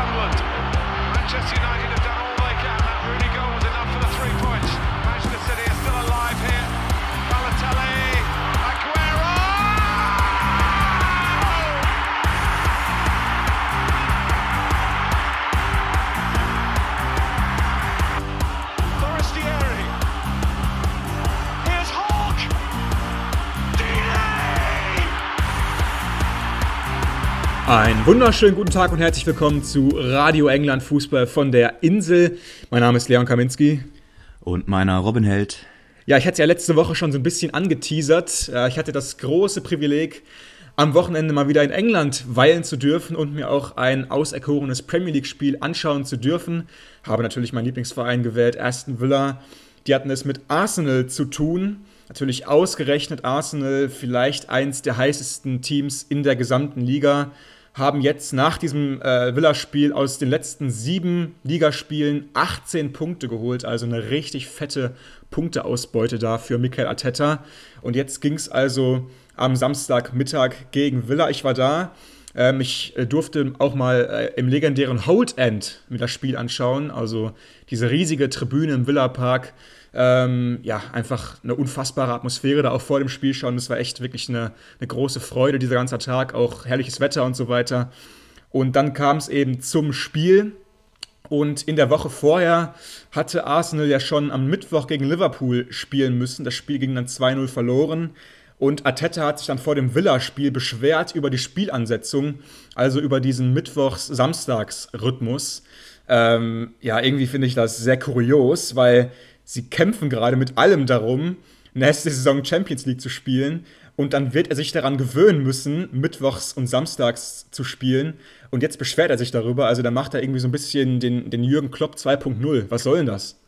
Sunderland. Manchester United Einen wunderschönen guten Tag und herzlich willkommen zu Radio England Fußball von der Insel. Mein Name ist Leon Kaminski. Und meiner Robin Held. Ja, ich hatte es ja letzte Woche schon so ein bisschen angeteasert. Äh, Ich hatte das große Privileg, am Wochenende mal wieder in England weilen zu dürfen und mir auch ein auserkorenes Premier League-Spiel anschauen zu dürfen. Habe natürlich meinen Lieblingsverein gewählt, Aston Villa. Die hatten es mit Arsenal zu tun. Natürlich ausgerechnet Arsenal, vielleicht eins der heißesten Teams in der gesamten Liga haben jetzt nach diesem äh, Villa-Spiel aus den letzten sieben Ligaspielen 18 Punkte geholt, also eine richtig fette Punkteausbeute da für Mikel Arteta. Und jetzt ging es also am Samstagmittag gegen Villa. Ich war da. Ähm, ich äh, durfte auch mal äh, im legendären Hold End mir das Spiel anschauen, also diese riesige Tribüne im Villa Park. Ähm, ja, einfach eine unfassbare Atmosphäre da auch vor dem Spiel schon. Das war echt wirklich eine, eine große Freude, dieser ganze Tag, auch herrliches Wetter und so weiter. Und dann kam es eben zum Spiel. Und in der Woche vorher hatte Arsenal ja schon am Mittwoch gegen Liverpool spielen müssen. Das Spiel ging dann 2-0 verloren. Und Arteta hat sich dann vor dem Villa-Spiel beschwert über die Spielansetzung, also über diesen Mittwochs-Samstags-Rhythmus. Ähm, ja, irgendwie finde ich das sehr kurios, weil sie kämpfen gerade mit allem darum, nächste Saison Champions League zu spielen. Und dann wird er sich daran gewöhnen müssen, mittwochs und samstags zu spielen. Und jetzt beschwert er sich darüber. Also da macht er irgendwie so ein bisschen den, den Jürgen Klopp 2.0. Was soll denn das?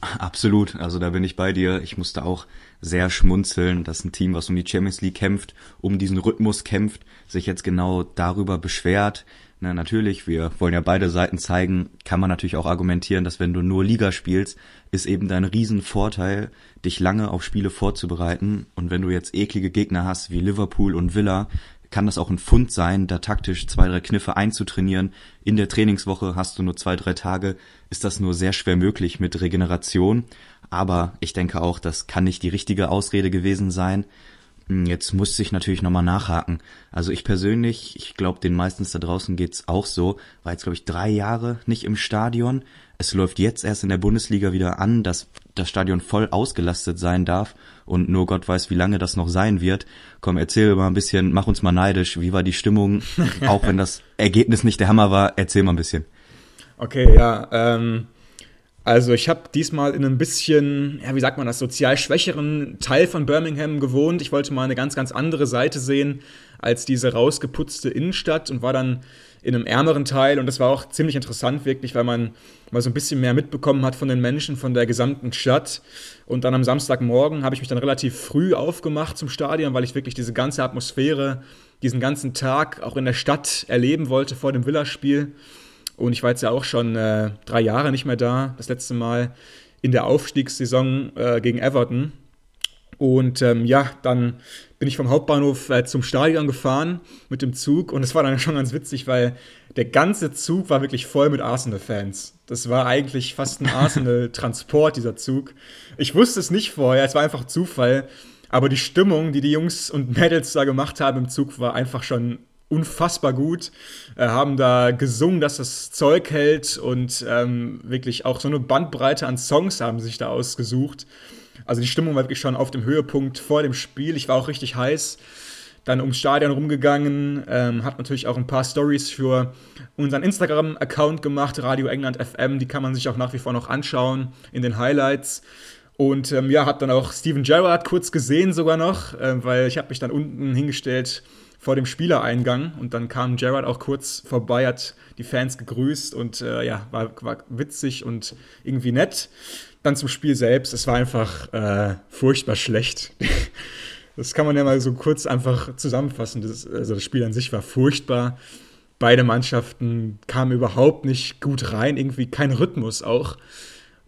Absolut, also da bin ich bei dir. Ich musste auch sehr schmunzeln, dass ein Team, was um die Champions League kämpft, um diesen Rhythmus kämpft, sich jetzt genau darüber beschwert. Na, natürlich, wir wollen ja beide Seiten zeigen, kann man natürlich auch argumentieren, dass wenn du nur Liga spielst, ist eben dein Riesenvorteil, dich lange auf Spiele vorzubereiten. Und wenn du jetzt eklige Gegner hast wie Liverpool und Villa, kann das auch ein Fund sein, da taktisch zwei, drei Kniffe einzutrainieren. In der Trainingswoche hast du nur zwei, drei Tage, ist das nur sehr schwer möglich mit Regeneration. Aber ich denke auch, das kann nicht die richtige Ausrede gewesen sein. Hm, Jetzt musste ich natürlich nochmal nachhaken. Also ich persönlich, ich glaube, den meistens da draußen geht's auch so, war jetzt, glaube ich, drei Jahre nicht im Stadion. Es läuft jetzt erst in der Bundesliga wieder an, dass das Stadion voll ausgelastet sein darf und nur Gott weiß, wie lange das noch sein wird. Komm, erzähl mal ein bisschen, mach uns mal neidisch. Wie war die Stimmung? Auch wenn das Ergebnis nicht der Hammer war, erzähl mal ein bisschen. Okay, ja. Ähm, also ich habe diesmal in einem bisschen, ja, wie sagt man das, sozial schwächeren Teil von Birmingham gewohnt. Ich wollte mal eine ganz, ganz andere Seite sehen als diese rausgeputzte Innenstadt und war dann in einem ärmeren Teil. Und das war auch ziemlich interessant, wirklich, weil man mal so ein bisschen mehr mitbekommen hat von den Menschen, von der gesamten Stadt. Und dann am Samstagmorgen habe ich mich dann relativ früh aufgemacht zum Stadion, weil ich wirklich diese ganze Atmosphäre, diesen ganzen Tag auch in der Stadt erleben wollte vor dem Villaspiel. Und ich war jetzt ja auch schon äh, drei Jahre nicht mehr da. Das letzte Mal in der Aufstiegssaison äh, gegen Everton. Und ähm, ja, dann bin ich vom Hauptbahnhof äh, zum Stadion gefahren mit dem Zug. Und es war dann schon ganz witzig, weil der ganze Zug war wirklich voll mit Arsenal-Fans. Das war eigentlich fast ein Arsenal-Transport, dieser Zug. Ich wusste es nicht vorher, es war einfach Zufall. Aber die Stimmung, die die Jungs und Mädels da gemacht haben im Zug, war einfach schon unfassbar gut. Äh, haben da gesungen, dass das Zeug hält und ähm, wirklich auch so eine Bandbreite an Songs haben sich da ausgesucht. Also die Stimmung war wirklich schon auf dem Höhepunkt vor dem Spiel. Ich war auch richtig heiß. Dann ums Stadion rumgegangen, ähm, hat natürlich auch ein paar Stories für unseren Instagram-Account gemacht, Radio England FM. Die kann man sich auch nach wie vor noch anschauen in den Highlights. Und ähm, ja, hab dann auch Steven Gerrard kurz gesehen sogar noch, äh, weil ich habe mich dann unten hingestellt vor dem Spielereingang und dann kam Gerrard auch kurz vorbei, hat die Fans gegrüßt und äh, ja, war, war witzig und irgendwie nett. Dann zum Spiel selbst, es war einfach äh, furchtbar schlecht. Das kann man ja mal so kurz einfach zusammenfassen. Das, also das Spiel an sich war furchtbar. Beide Mannschaften kamen überhaupt nicht gut rein, irgendwie kein Rhythmus auch.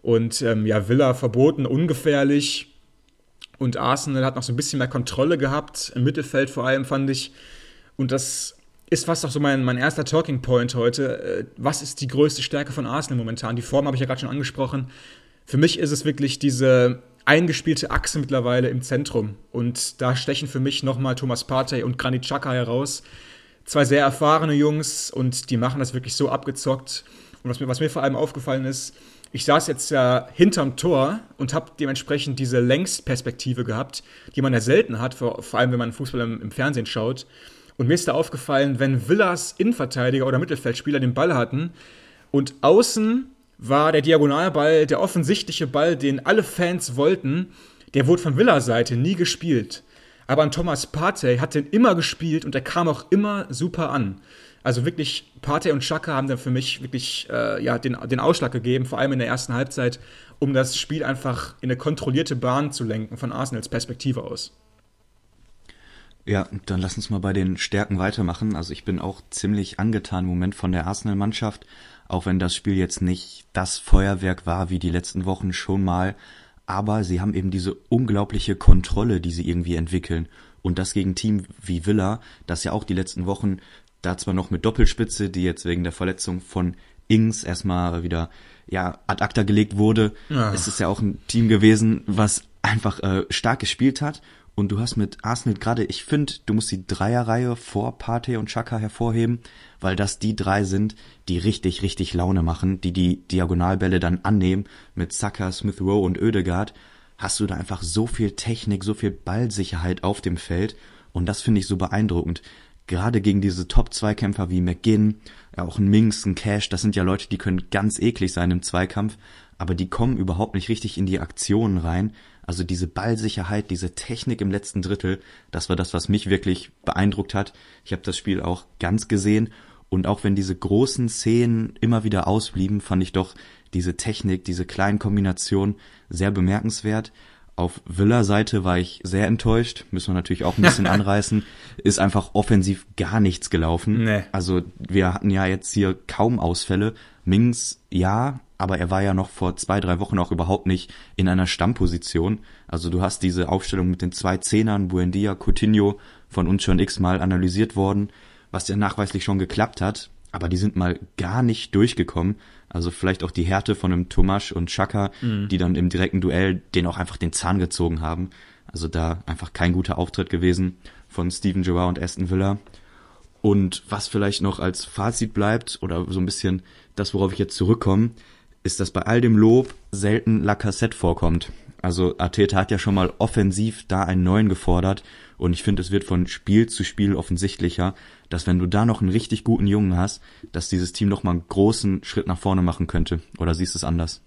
Und ähm, ja, Villa verboten, ungefährlich. Und Arsenal hat noch so ein bisschen mehr Kontrolle gehabt, im Mittelfeld vor allem, fand ich. Und das ist fast auch so mein, mein erster Talking Point heute. Äh, was ist die größte Stärke von Arsenal momentan? Die Form habe ich ja gerade schon angesprochen. Für mich ist es wirklich diese eingespielte Achse mittlerweile im Zentrum. Und da stechen für mich nochmal Thomas Partey und Granit Xhaka heraus. Zwei sehr erfahrene Jungs und die machen das wirklich so abgezockt. Und was mir, was mir vor allem aufgefallen ist, ich saß jetzt ja hinterm Tor und habe dementsprechend diese Längsperspektive gehabt, die man ja selten hat, vor, vor allem wenn man Fußball im, im Fernsehen schaut. Und mir ist da aufgefallen, wenn Villas Innenverteidiger oder Mittelfeldspieler den Ball hatten und außen war der Diagonalball, der offensichtliche Ball, den alle Fans wollten, der wurde von Villa-Seite nie gespielt. Aber an Thomas Partey hat den immer gespielt und der kam auch immer super an. Also wirklich, Partey und Chaka haben dann für mich wirklich äh, ja, den, den Ausschlag gegeben, vor allem in der ersten Halbzeit, um das Spiel einfach in eine kontrollierte Bahn zu lenken, von Arsenals Perspektive aus. Ja, dann lass uns mal bei den Stärken weitermachen. Also ich bin auch ziemlich angetan im Moment von der Arsenal-Mannschaft, auch wenn das Spiel jetzt nicht das Feuerwerk war wie die letzten Wochen schon mal. Aber sie haben eben diese unglaubliche Kontrolle, die sie irgendwie entwickeln. Und das gegen Team wie Villa, das ja auch die letzten Wochen, da zwar noch mit Doppelspitze, die jetzt wegen der Verletzung von Ings erstmal wieder ja ad acta gelegt wurde, ja. ist es ja auch ein Team gewesen, was einfach äh, stark gespielt hat und du hast mit Arsenal gerade, ich finde, du musst die Dreierreihe vor Partey und Chaka hervorheben, weil das die drei sind, die richtig, richtig Laune machen, die die Diagonalbälle dann annehmen mit Saka, Smith Rowe und Oedegaard. Hast du da einfach so viel Technik, so viel Ballsicherheit auf dem Feld und das finde ich so beeindruckend. Gerade gegen diese Top-Zweikämpfer wie McGinn, ja auch ein Minks, ein Cash, das sind ja Leute, die können ganz eklig sein im Zweikampf, aber die kommen überhaupt nicht richtig in die Aktionen rein also diese Ballsicherheit, diese Technik im letzten Drittel, das war das, was mich wirklich beeindruckt hat. Ich habe das Spiel auch ganz gesehen und auch wenn diese großen Szenen immer wieder ausblieben, fand ich doch diese Technik, diese kleinen Kombinationen sehr bemerkenswert. Auf Villa-Seite war ich sehr enttäuscht, müssen wir natürlich auch ein bisschen anreißen. Ist einfach offensiv gar nichts gelaufen. Nee. Also wir hatten ja jetzt hier kaum Ausfälle. Mings, ja, aber er war ja noch vor zwei, drei Wochen auch überhaupt nicht in einer Stammposition. Also du hast diese Aufstellung mit den zwei Zehnern, Buendia, Coutinho, von uns schon x-mal analysiert worden, was ja nachweislich schon geklappt hat, aber die sind mal gar nicht durchgekommen. Also vielleicht auch die Härte von einem Tomasch und Chaka, mhm. die dann im direkten Duell den auch einfach den Zahn gezogen haben. Also da einfach kein guter Auftritt gewesen von Steven Gerrard und Aston Villa. Und was vielleicht noch als Fazit bleibt, oder so ein bisschen das, worauf ich jetzt zurückkomme, ist, dass bei all dem Lob selten Lacassette vorkommt. Also Arteta hat ja schon mal offensiv da einen neuen gefordert und ich finde, es wird von Spiel zu Spiel offensichtlicher, dass wenn du da noch einen richtig guten Jungen hast, dass dieses Team noch mal einen großen Schritt nach vorne machen könnte. Oder siehst du es anders?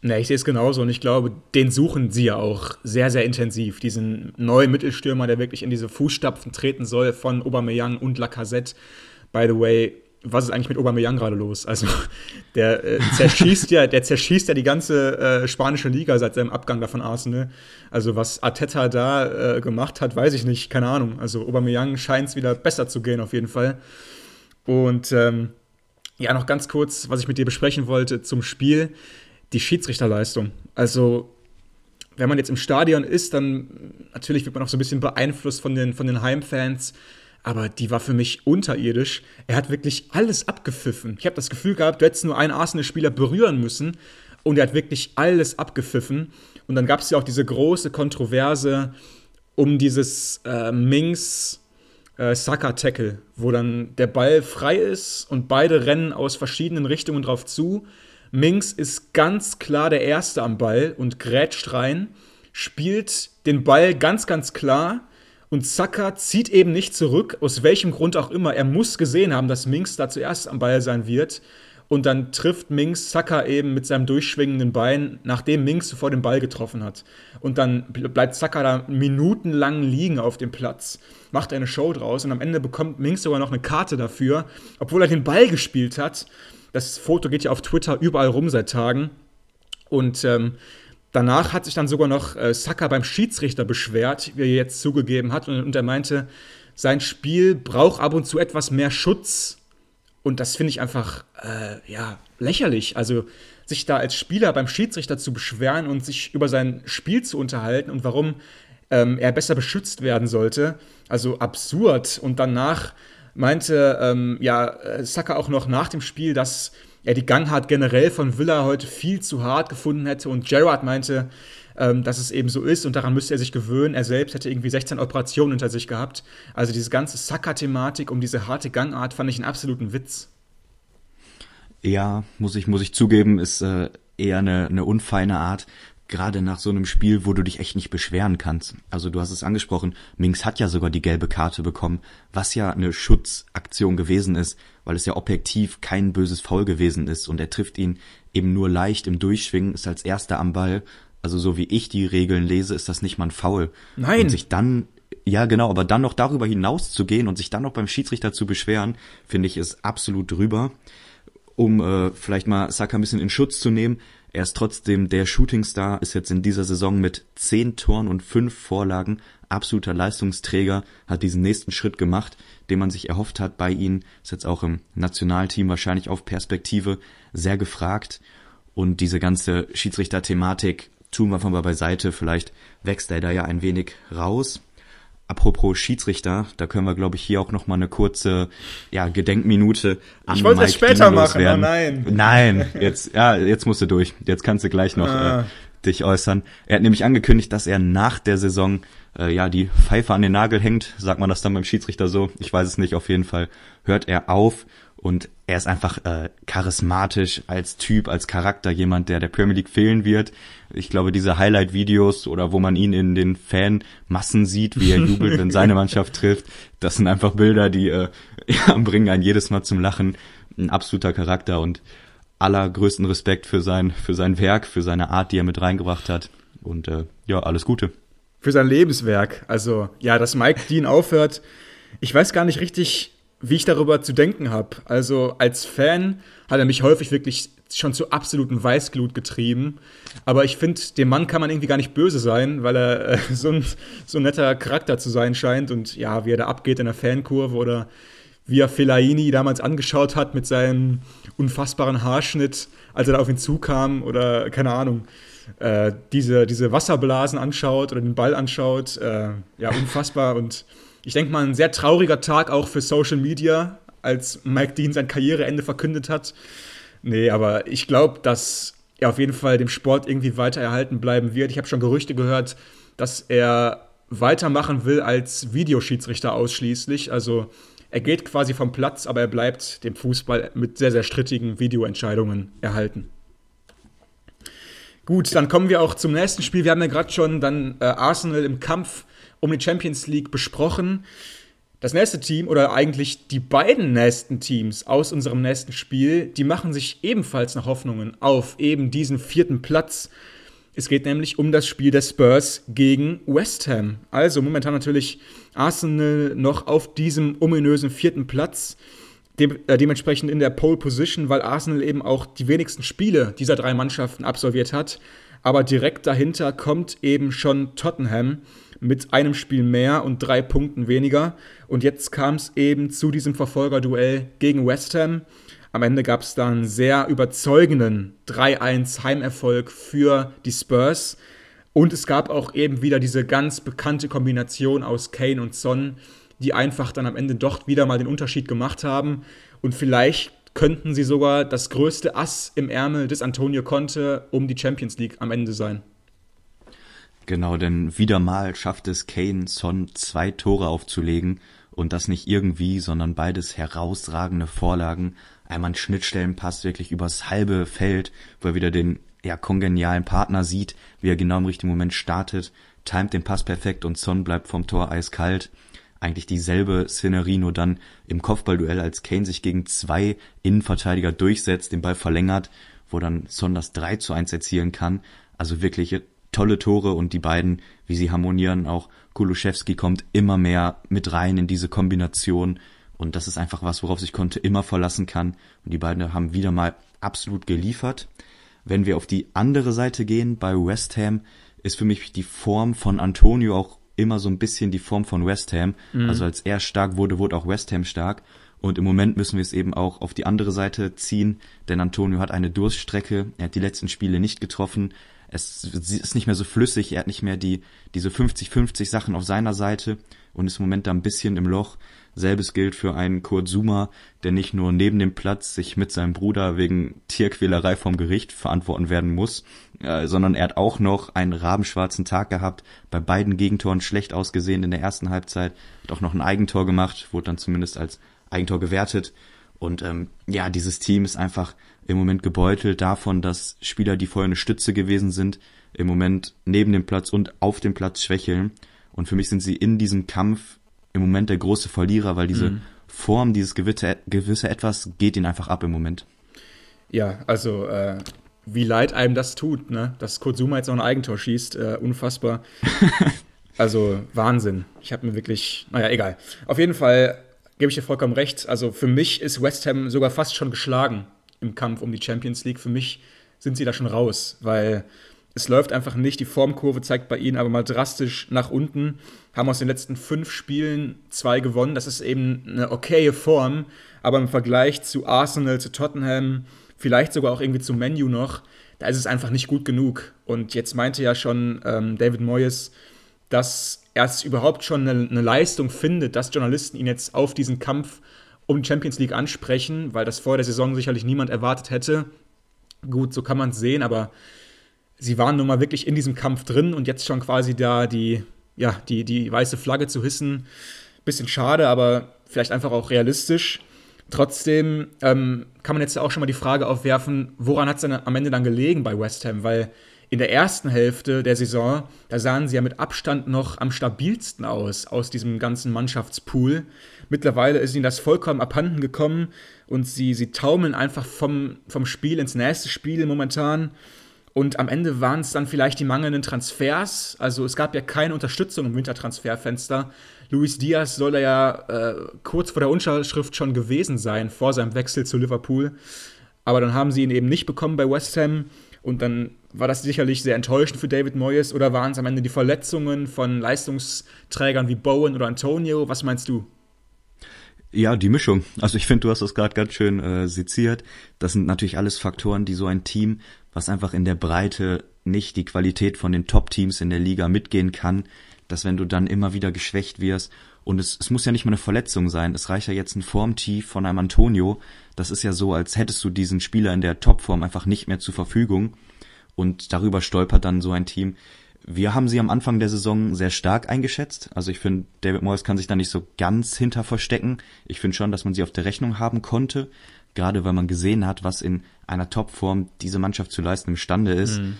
Ne, ich sehe es genauso und ich glaube, den suchen sie ja auch sehr, sehr intensiv. Diesen neuen Mittelstürmer, der wirklich in diese Fußstapfen treten soll von Aubameyang und Lacazette. By the way, was ist eigentlich mit Aubameyang gerade los? Also der äh, zerschießt ja, der zerschießt ja die ganze äh, spanische Liga seit seinem Abgang da von Arsenal. Also was Arteta da äh, gemacht hat, weiß ich nicht, keine Ahnung. Also Aubameyang scheint es wieder besser zu gehen auf jeden Fall. Und ähm, ja, noch ganz kurz, was ich mit dir besprechen wollte zum Spiel, die Schiedsrichterleistung. Also wenn man jetzt im Stadion ist, dann natürlich wird man auch so ein bisschen beeinflusst von den, von den Heimfans aber die war für mich unterirdisch. Er hat wirklich alles abgepfiffen. Ich habe das Gefühl gehabt, du hättest nur einen Arsenal-Spieler berühren müssen und er hat wirklich alles abgepfiffen. Und dann gab es ja auch diese große Kontroverse um dieses äh, Mings äh, Saka-Tackle, wo dann der Ball frei ist und beide rennen aus verschiedenen Richtungen drauf zu. Mings ist ganz klar der Erste am Ball und grätscht rein, spielt den Ball ganz, ganz klar und Saka zieht eben nicht zurück, aus welchem Grund auch immer. Er muss gesehen haben, dass Minks da zuerst am Ball sein wird. Und dann trifft Minks Saka eben mit seinem durchschwingenden Bein, nachdem Minks sofort den Ball getroffen hat. Und dann bleibt Saka da minutenlang liegen auf dem Platz, macht eine Show draus und am Ende bekommt Minks sogar noch eine Karte dafür, obwohl er den Ball gespielt hat. Das Foto geht ja auf Twitter überall rum seit Tagen. Und ähm, Danach hat sich dann sogar noch äh, Saka beim Schiedsrichter beschwert, wie er jetzt zugegeben hat. Und, und er meinte, sein Spiel braucht ab und zu etwas mehr Schutz. Und das finde ich einfach, äh, ja, lächerlich. Also, sich da als Spieler beim Schiedsrichter zu beschweren und sich über sein Spiel zu unterhalten und warum ähm, er besser beschützt werden sollte. Also absurd. Und danach meinte ähm, ja Saka auch noch nach dem Spiel, dass er die Gangart generell von Villa heute viel zu hart gefunden hätte und Gerrard meinte, ähm, dass es eben so ist und daran müsste er sich gewöhnen. Er selbst hätte irgendwie 16 Operationen hinter sich gehabt. Also diese ganze Saka-Thematik um diese harte Gangart fand ich einen absoluten Witz. Ja, muss ich, muss ich zugeben, ist äh, eher eine, eine unfeine Art gerade nach so einem Spiel, wo du dich echt nicht beschweren kannst. Also du hast es angesprochen, Minks hat ja sogar die gelbe Karte bekommen, was ja eine Schutzaktion gewesen ist, weil es ja objektiv kein böses Foul gewesen ist und er trifft ihn eben nur leicht im Durchschwingen, ist als erster am Ball. Also so wie ich die Regeln lese, ist das nicht mal ein Foul. Nein. Und sich dann ja, genau, aber dann noch darüber hinaus zu gehen und sich dann noch beim Schiedsrichter zu beschweren, finde ich, ist absolut drüber. Um äh, vielleicht mal Saka ein bisschen in Schutz zu nehmen, er ist trotzdem der Shootingstar, ist jetzt in dieser Saison mit zehn Toren und fünf Vorlagen absoluter Leistungsträger, hat diesen nächsten Schritt gemacht, den man sich erhofft hat bei ihm, ist jetzt auch im Nationalteam wahrscheinlich auf Perspektive sehr gefragt. Und diese ganze Schiedsrichter-Thematik tun wir von mal beiseite, vielleicht wächst er da ja ein wenig raus. Apropos Schiedsrichter, da können wir, glaube ich, hier auch noch mal eine kurze ja, Gedenkminute an Ich wollte es später machen, oh nein. Nein, jetzt, ja, jetzt musst du durch. Jetzt kannst du gleich noch ah. äh, dich äußern. Er hat nämlich angekündigt, dass er nach der Saison äh, ja die Pfeife an den Nagel hängt. Sagt man das dann beim Schiedsrichter so? Ich weiß es nicht. Auf jeden Fall hört er auf und er ist einfach äh, charismatisch als Typ, als Charakter, jemand, der der Premier League fehlen wird. Ich glaube, diese Highlight-Videos oder wo man ihn in den Fanmassen sieht, wie er jubelt, wenn seine Mannschaft trifft, das sind einfach Bilder, die äh, ja, bringen einen jedes Mal zum Lachen. Ein absoluter Charakter und allergrößten Respekt für sein, für sein Werk, für seine Art, die er mit reingebracht hat. Und äh, ja, alles Gute. Für sein Lebenswerk. Also, ja, dass Mike Dean aufhört. Ich weiß gar nicht richtig, wie ich darüber zu denken habe. Also als Fan hat er mich häufig wirklich schon zu absoluten Weißglut getrieben. Aber ich finde, dem Mann kann man irgendwie gar nicht böse sein, weil er äh, so, ein, so ein netter Charakter zu sein scheint. Und ja, wie er da abgeht in der Fankurve oder wie er Fellaini damals angeschaut hat mit seinem unfassbaren Haarschnitt, als er da auf ihn zukam oder keine Ahnung. Äh, diese, diese Wasserblasen anschaut oder den Ball anschaut. Äh, ja, unfassbar. Und ich denke mal, ein sehr trauriger Tag auch für Social Media, als Mike Dean sein Karriereende verkündet hat. Nee, aber ich glaube, dass er auf jeden Fall dem Sport irgendwie weiter erhalten bleiben wird. Ich habe schon Gerüchte gehört, dass er weitermachen will als Videoschiedsrichter ausschließlich. Also er geht quasi vom Platz, aber er bleibt dem Fußball mit sehr, sehr strittigen Videoentscheidungen erhalten. Gut, dann kommen wir auch zum nächsten Spiel. Wir haben ja gerade schon dann äh, Arsenal im Kampf um die Champions League besprochen. Das nächste Team oder eigentlich die beiden nächsten Teams aus unserem nächsten Spiel, die machen sich ebenfalls noch Hoffnungen auf eben diesen vierten Platz. Es geht nämlich um das Spiel der Spurs gegen West Ham. Also momentan natürlich Arsenal noch auf diesem ominösen vierten Platz. De äh, dementsprechend in der Pole Position, weil Arsenal eben auch die wenigsten Spiele dieser drei Mannschaften absolviert hat. Aber direkt dahinter kommt eben schon Tottenham mit einem Spiel mehr und drei Punkten weniger. Und jetzt kam es eben zu diesem Verfolgerduell gegen West Ham. Am Ende gab es dann einen sehr überzeugenden 3-1 Heimerfolg für die Spurs. Und es gab auch eben wieder diese ganz bekannte Kombination aus Kane und Son, die einfach dann am Ende doch wieder mal den Unterschied gemacht haben. Und vielleicht könnten sie sogar das größte Ass im Ärmel des Antonio Conte um die Champions League am Ende sein. Genau, denn wieder mal schafft es Kane Son zwei Tore aufzulegen und das nicht irgendwie, sondern beides herausragende Vorlagen. Einmal ein Schnittstellenpass wirklich übers halbe Feld, wo er wieder den ja, kongenialen Partner sieht, wie er genau im richtigen Moment startet, timet den Pass perfekt und Son bleibt vom Tor eiskalt. Eigentlich dieselbe Szenerie, nur dann im Kopfballduell, als Kane sich gegen zwei Innenverteidiger durchsetzt, den Ball verlängert, wo dann Son das 3 zu 1 erzielen kann. Also wirklich tolle Tore und die beiden, wie sie harmonieren, auch Kuluszewski kommt immer mehr mit rein in diese Kombination und das ist einfach was, worauf sich Conte immer verlassen kann und die beiden haben wieder mal absolut geliefert. Wenn wir auf die andere Seite gehen, bei West Ham, ist für mich die Form von Antonio auch immer so ein bisschen die Form von West Ham. Mhm. Also als er stark wurde, wurde auch West Ham stark. Und im Moment müssen wir es eben auch auf die andere Seite ziehen, denn Antonio hat eine Durststrecke. Er hat die letzten Spiele nicht getroffen es ist nicht mehr so flüssig, er hat nicht mehr die, diese 50-50 Sachen auf seiner Seite und ist im Moment da ein bisschen im Loch. Selbes gilt für einen Kurt Zuma, der nicht nur neben dem Platz sich mit seinem Bruder wegen Tierquälerei vom Gericht verantworten werden muss, äh, sondern er hat auch noch einen rabenschwarzen Tag gehabt, bei beiden Gegentoren schlecht ausgesehen in der ersten Halbzeit, hat auch noch ein Eigentor gemacht, wurde dann zumindest als Eigentor gewertet. Und ähm, ja, dieses Team ist einfach im Moment gebeutelt davon, dass Spieler, die vorher eine Stütze gewesen sind, im Moment neben dem Platz und auf dem Platz schwächeln. Und für mich sind sie in diesem Kampf im Moment der große Verlierer, weil diese mhm. Form, dieses gewisse, gewisse Etwas geht ihnen einfach ab im Moment. Ja, also äh, wie leid einem das tut, ne? dass Kurt Zuma jetzt noch ein Eigentor schießt, äh, unfassbar. also Wahnsinn. Ich habe mir wirklich, naja, egal. Auf jeden Fall gebe ich dir vollkommen recht. Also für mich ist West Ham sogar fast schon geschlagen im Kampf um die Champions League. Für mich sind sie da schon raus, weil es läuft einfach nicht. Die Formkurve zeigt bei ihnen aber mal drastisch nach unten. Haben aus den letzten fünf Spielen zwei gewonnen. Das ist eben eine okaye Form, aber im Vergleich zu Arsenal, zu Tottenham, vielleicht sogar auch irgendwie zu Menu noch, da ist es einfach nicht gut genug. Und jetzt meinte ja schon ähm, David Moyes, dass er es überhaupt schon eine, eine, Leistung findet, dass Journalisten ihn jetzt auf diesen Kampf um die Champions League ansprechen, weil das vor der Saison sicherlich niemand erwartet hätte. Gut, so kann man es sehen, aber sie waren nun mal wirklich in diesem Kampf drin und jetzt schon quasi da die, ja, die, die weiße Flagge zu hissen. Bisschen schade, aber vielleicht einfach auch realistisch. Trotzdem ähm, kann man jetzt auch schon mal die Frage aufwerfen, woran hat es denn am Ende dann gelegen bei West Ham? Weil in der ersten Hälfte der Saison, da sahen sie ja mit Abstand noch am stabilsten aus, aus diesem ganzen Mannschaftspool. Mittlerweile ist ihnen das vollkommen abhanden gekommen und sie, sie taumeln einfach vom, vom Spiel ins nächste Spiel momentan. Und am Ende waren es dann vielleicht die mangelnden Transfers. Also es gab ja keine Unterstützung im Wintertransferfenster. Luis Diaz soll ja äh, kurz vor der Unterschrift schon gewesen sein, vor seinem Wechsel zu Liverpool. Aber dann haben sie ihn eben nicht bekommen bei West Ham. Und dann war das sicherlich sehr enttäuschend für David Moyes oder waren es am Ende die Verletzungen von Leistungsträgern wie Bowen oder Antonio? Was meinst du? Ja, die Mischung. Also ich finde, du hast das gerade ganz schön äh, seziert. Das sind natürlich alles Faktoren, die so ein Team, was einfach in der Breite nicht die Qualität von den Top-Teams in der Liga mitgehen kann, dass wenn du dann immer wieder geschwächt wirst und es, es muss ja nicht mal eine Verletzung sein, es reicht ja jetzt ein Formtief von einem Antonio, das ist ja so, als hättest du diesen Spieler in der Topform einfach nicht mehr zur Verfügung und darüber stolpert dann so ein Team. Wir haben sie am Anfang der Saison sehr stark eingeschätzt. Also ich finde, David Moyes kann sich da nicht so ganz hinter verstecken. Ich finde schon, dass man sie auf der Rechnung haben konnte, gerade weil man gesehen hat, was in einer Topform diese Mannschaft zu leisten imstande ist. Mhm.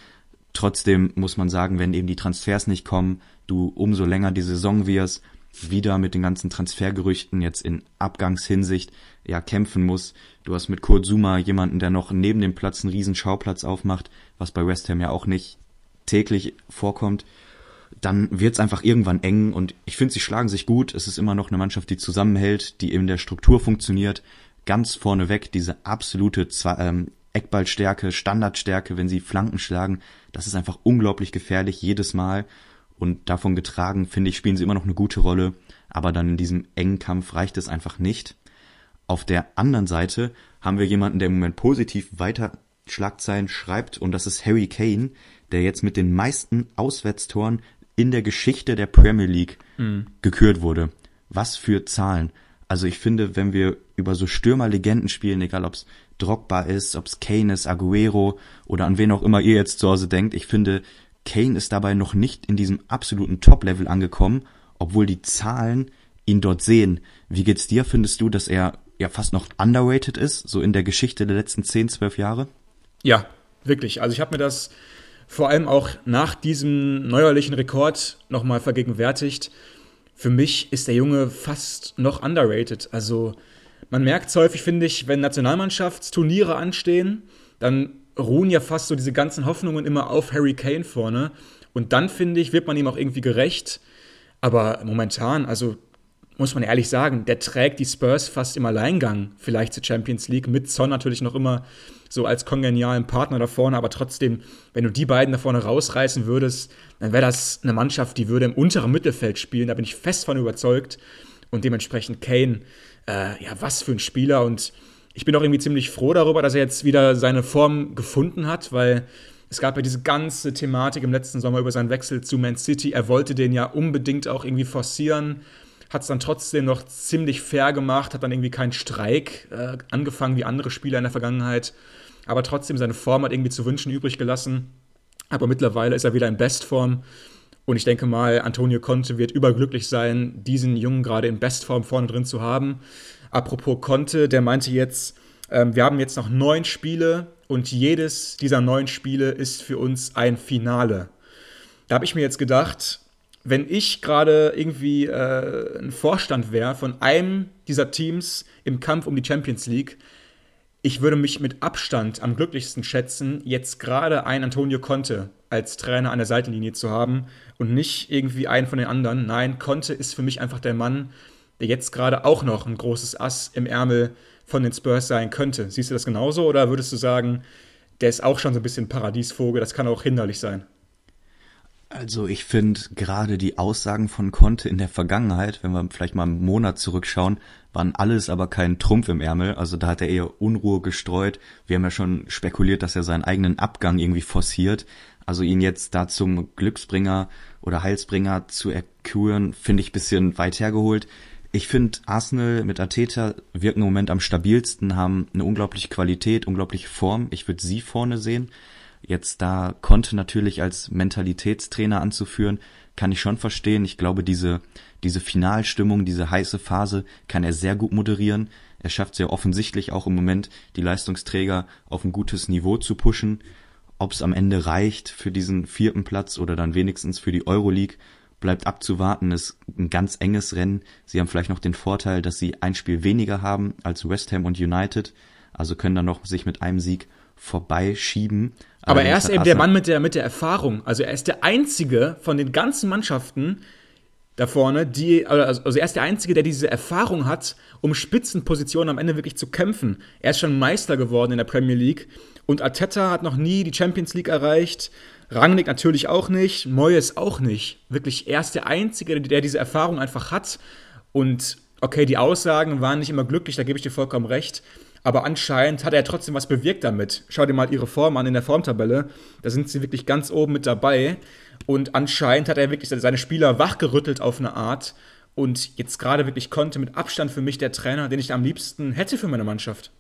Trotzdem muss man sagen, wenn eben die Transfers nicht kommen, du umso länger die Saison wirst, wieder mit den ganzen Transfergerüchten jetzt in Abgangshinsicht ja kämpfen muss. Du hast mit Kurt Zuma jemanden, der noch neben dem Platz einen riesen Schauplatz aufmacht, was bei West Ham ja auch nicht täglich vorkommt. Dann wird's einfach irgendwann eng und ich finde, sie schlagen sich gut. Es ist immer noch eine Mannschaft, die zusammenhält, die in der Struktur funktioniert. Ganz vorneweg diese absolute ähm, Eckballstärke, Standardstärke, wenn sie Flanken schlagen, das ist einfach unglaublich gefährlich jedes Mal. Und davon getragen, finde ich, spielen sie immer noch eine gute Rolle. Aber dann in diesem engen Kampf reicht es einfach nicht. Auf der anderen Seite haben wir jemanden, der im Moment positiv weiter Schlagzeilen schreibt, und das ist Harry Kane, der jetzt mit den meisten Auswärtstoren in der Geschichte der Premier League mhm. gekürt wurde. Was für Zahlen. Also ich finde, wenn wir über so Stürmerlegenden spielen, egal ob's Drogba ist, ob's Kane ist, Aguero oder an wen auch immer ihr jetzt zu Hause denkt, ich finde, Kane ist dabei noch nicht in diesem absoluten Top-Level angekommen, obwohl die Zahlen ihn dort sehen. Wie geht's dir? Findest du, dass er ja fast noch underrated ist, so in der Geschichte der letzten 10, 12 Jahre? Ja, wirklich. Also ich habe mir das vor allem auch nach diesem neuerlichen Rekord nochmal vergegenwärtigt. Für mich ist der Junge fast noch underrated. Also man merkt es häufig, finde ich, wenn Nationalmannschaftsturniere anstehen, dann ruhen ja fast so diese ganzen Hoffnungen immer auf Harry Kane vorne. Und dann, finde ich, wird man ihm auch irgendwie gerecht. Aber momentan, also muss man ehrlich sagen, der trägt die Spurs fast im Alleingang, vielleicht zur Champions League, mit Son natürlich noch immer so als kongenialen Partner da vorne, aber trotzdem, wenn du die beiden da vorne rausreißen würdest, dann wäre das eine Mannschaft, die würde im unteren Mittelfeld spielen, da bin ich fest von überzeugt. Und dementsprechend Kane, äh, ja, was für ein Spieler und ich bin auch irgendwie ziemlich froh darüber, dass er jetzt wieder seine Form gefunden hat, weil es gab ja diese ganze Thematik im letzten Sommer über seinen Wechsel zu Man City. Er wollte den ja unbedingt auch irgendwie forcieren, hat es dann trotzdem noch ziemlich fair gemacht, hat dann irgendwie keinen Streik äh, angefangen wie andere Spieler in der Vergangenheit, aber trotzdem seine Form hat irgendwie zu wünschen übrig gelassen. Aber mittlerweile ist er wieder in Bestform. Und ich denke mal, Antonio Conte wird überglücklich sein, diesen Jungen gerade in Bestform vorne drin zu haben. Apropos Conte, der meinte jetzt, ähm, wir haben jetzt noch neun Spiele und jedes dieser neun Spiele ist für uns ein Finale. Da habe ich mir jetzt gedacht, wenn ich gerade irgendwie äh, ein Vorstand wäre von einem dieser Teams im Kampf um die Champions League, ich würde mich mit Abstand am glücklichsten schätzen, jetzt gerade einen Antonio Conte als Trainer an der Seitenlinie zu haben und nicht irgendwie einen von den anderen. Nein, Conte ist für mich einfach der Mann, der jetzt gerade auch noch ein großes Ass im Ärmel von den Spurs sein könnte. Siehst du das genauso oder würdest du sagen, der ist auch schon so ein bisschen Paradiesvogel, das kann auch hinderlich sein? Also ich finde gerade die Aussagen von Conte in der Vergangenheit, wenn wir vielleicht mal einen Monat zurückschauen, waren alles aber kein Trumpf im Ärmel. Also da hat er eher Unruhe gestreut. Wir haben ja schon spekuliert, dass er seinen eigenen Abgang irgendwie forciert. Also ihn jetzt da zum Glücksbringer oder Heilsbringer zu erküren, finde ich bisschen weit hergeholt. Ich finde, Arsenal mit Ateta wirken im Moment am stabilsten, haben eine unglaubliche Qualität, unglaubliche Form. Ich würde sie vorne sehen. Jetzt da konnte natürlich als Mentalitätstrainer anzuführen, kann ich schon verstehen. Ich glaube, diese, diese Finalstimmung, diese heiße Phase kann er sehr gut moderieren. Er schafft sehr offensichtlich auch im Moment, die Leistungsträger auf ein gutes Niveau zu pushen. Ob es am Ende reicht für diesen vierten Platz oder dann wenigstens für die Euroleague, bleibt abzuwarten. Ist ein ganz enges Rennen. Sie haben vielleicht noch den Vorteil, dass sie ein Spiel weniger haben als West Ham und United. Also können dann noch sich mit einem Sieg vorbeischieben. Aber er ist eben der Mann mit der, mit der Erfahrung. Also er ist der Einzige von den ganzen Mannschaften da vorne, die, also, also er ist der Einzige, der diese Erfahrung hat, um Spitzenpositionen am Ende wirklich zu kämpfen. Er ist schon Meister geworden in der Premier League und Arteta hat noch nie die Champions League erreicht. Rangnick natürlich auch nicht, Moyes auch nicht. Wirklich, er ist der Einzige, der diese Erfahrung einfach hat. Und okay, die Aussagen waren nicht immer glücklich, da gebe ich dir vollkommen recht. Aber anscheinend hat er trotzdem was bewirkt damit. Schau dir mal ihre Form an in der Formtabelle. Da sind sie wirklich ganz oben mit dabei. Und anscheinend hat er wirklich seine Spieler wachgerüttelt auf eine Art. Und jetzt gerade wirklich konnte mit Abstand für mich der Trainer, den ich am liebsten hätte für meine Mannschaft.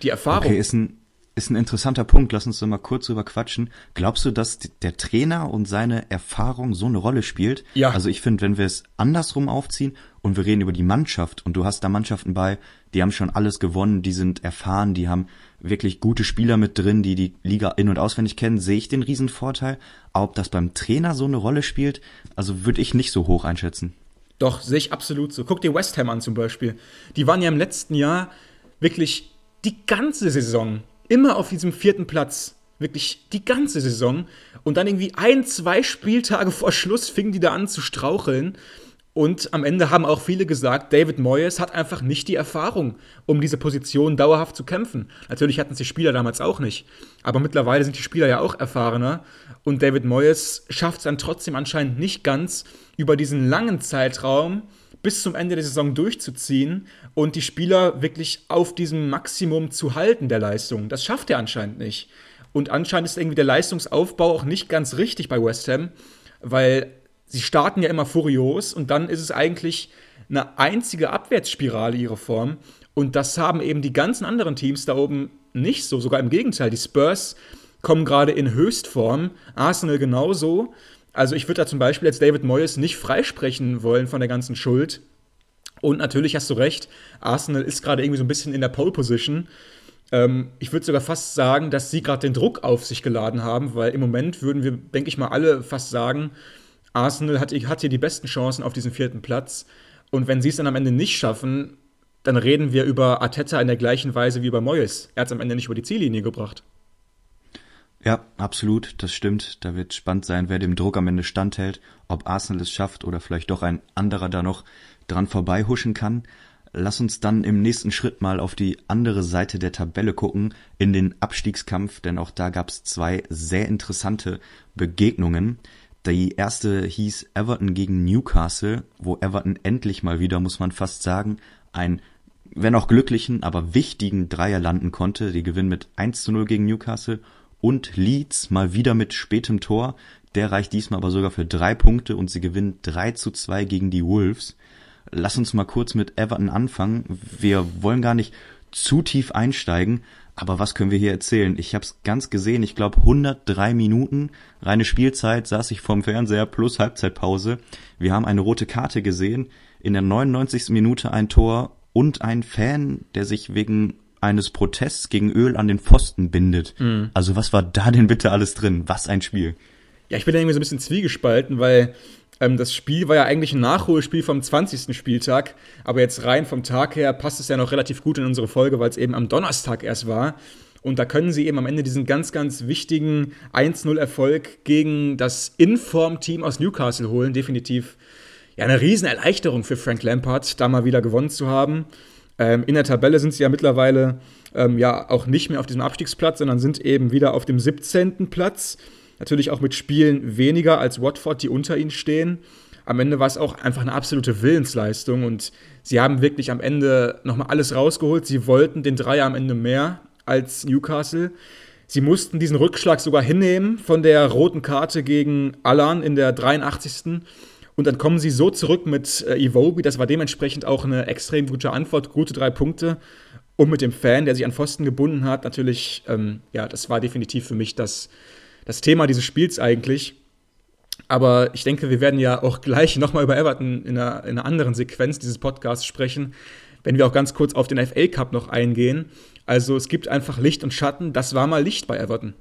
Die Erfahrung. Okay, ist ein, ist ein interessanter Punkt. Lass uns doch mal kurz drüber quatschen. Glaubst du, dass der Trainer und seine Erfahrung so eine Rolle spielt? Ja. Also ich finde, wenn wir es andersrum aufziehen und wir reden über die Mannschaft und du hast da Mannschaften bei, die haben schon alles gewonnen, die sind erfahren, die haben wirklich gute Spieler mit drin, die die Liga in- und auswendig kennen, sehe ich den Riesenvorteil. Ob das beim Trainer so eine Rolle spielt, also würde ich nicht so hoch einschätzen. Doch, sehe ich absolut so. Guck dir West Ham an zum Beispiel. Die waren ja im letzten Jahr wirklich die ganze Saison immer auf diesem vierten Platz. Wirklich die ganze Saison. Und dann irgendwie ein, zwei Spieltage vor Schluss fingen die da an zu straucheln. Und am Ende haben auch viele gesagt, David Moyes hat einfach nicht die Erfahrung, um diese Position dauerhaft zu kämpfen. Natürlich hatten es die Spieler damals auch nicht. Aber mittlerweile sind die Spieler ja auch erfahrener. Und David Moyes schafft es dann trotzdem anscheinend nicht ganz, über diesen langen Zeitraum bis zum Ende der Saison durchzuziehen und die Spieler wirklich auf diesem Maximum zu halten der Leistung. Das schafft er anscheinend nicht. Und anscheinend ist irgendwie der Leistungsaufbau auch nicht ganz richtig bei West Ham, weil sie starten ja immer furios und dann ist es eigentlich eine einzige Abwärtsspirale ihre Form. Und das haben eben die ganzen anderen Teams da oben nicht so. Sogar im Gegenteil. Die Spurs kommen gerade in Höchstform, Arsenal genauso. Also ich würde da zum Beispiel jetzt David Moyes nicht freisprechen wollen von der ganzen Schuld. Und natürlich hast du recht, Arsenal ist gerade irgendwie so ein bisschen in der Pole Position. Ähm, ich würde sogar fast sagen, dass sie gerade den Druck auf sich geladen haben, weil im Moment würden wir, denke ich mal, alle fast sagen, Arsenal hat, hat hier die besten Chancen auf diesen vierten Platz. Und wenn sie es dann am Ende nicht schaffen, dann reden wir über Arteta in der gleichen Weise wie über Moyes. Er hat es am Ende nicht über die Ziellinie gebracht. Ja, absolut, das stimmt. Da wird spannend sein, wer dem Druck am Ende standhält, ob Arsenal es schafft oder vielleicht doch ein anderer da noch dran vorbeihuschen kann. Lass uns dann im nächsten Schritt mal auf die andere Seite der Tabelle gucken, in den Abstiegskampf, denn auch da gab es zwei sehr interessante Begegnungen. Die erste hieß Everton gegen Newcastle, wo Everton endlich mal wieder, muss man fast sagen, ein wenn auch glücklichen, aber wichtigen Dreier landen konnte. Die gewinnen mit 1 zu 0 gegen Newcastle und Leeds mal wieder mit spätem Tor. Der reicht diesmal aber sogar für drei Punkte und sie gewinnen 3 zu 2 gegen die Wolves. lass uns mal kurz mit Everton anfangen. Wir wollen gar nicht zu tief einsteigen, aber was können wir hier erzählen? Ich habe es ganz gesehen, ich glaube 103 Minuten reine Spielzeit saß ich vorm Fernseher plus Halbzeitpause. Wir haben eine rote Karte gesehen, in der 99. Minute ein Tor und ein Fan, der sich wegen eines Protests gegen Öl an den Pfosten bindet. Mhm. Also was war da denn bitte alles drin? Was ein Spiel. Ja, ich bin da irgendwie so ein bisschen zwiegespalten, weil ähm, das Spiel war ja eigentlich ein Nachholspiel vom 20. Spieltag, aber jetzt rein vom Tag her passt es ja noch relativ gut in unsere Folge, weil es eben am Donnerstag erst war. Und da können sie eben am Ende diesen ganz, ganz wichtigen 1-0-Erfolg gegen das Inform-Team aus Newcastle holen. Definitiv ja, eine Riesenerleichterung für Frank Lampard, da mal wieder gewonnen zu haben. Ähm, in der Tabelle sind sie ja mittlerweile ähm, ja auch nicht mehr auf diesem Abstiegsplatz, sondern sind eben wieder auf dem 17. Platz. Natürlich auch mit Spielen weniger als Watford, die unter ihnen stehen. Am Ende war es auch einfach eine absolute Willensleistung und sie haben wirklich am Ende nochmal alles rausgeholt. Sie wollten den Dreier am Ende mehr als Newcastle. Sie mussten diesen Rückschlag sogar hinnehmen von der roten Karte gegen Alan in der 83. Und dann kommen sie so zurück mit äh, Iwobi. Das war dementsprechend auch eine extrem gute Antwort, gute drei Punkte. Und mit dem Fan, der sich an Pfosten gebunden hat, natürlich, ähm, ja, das war definitiv für mich das, das Thema dieses Spiels eigentlich. Aber ich denke, wir werden ja auch gleich nochmal über Everton in einer, in einer anderen Sequenz dieses Podcasts sprechen, wenn wir auch ganz kurz auf den FA Cup noch eingehen. Also es gibt einfach Licht und Schatten. Das war mal Licht bei Everton.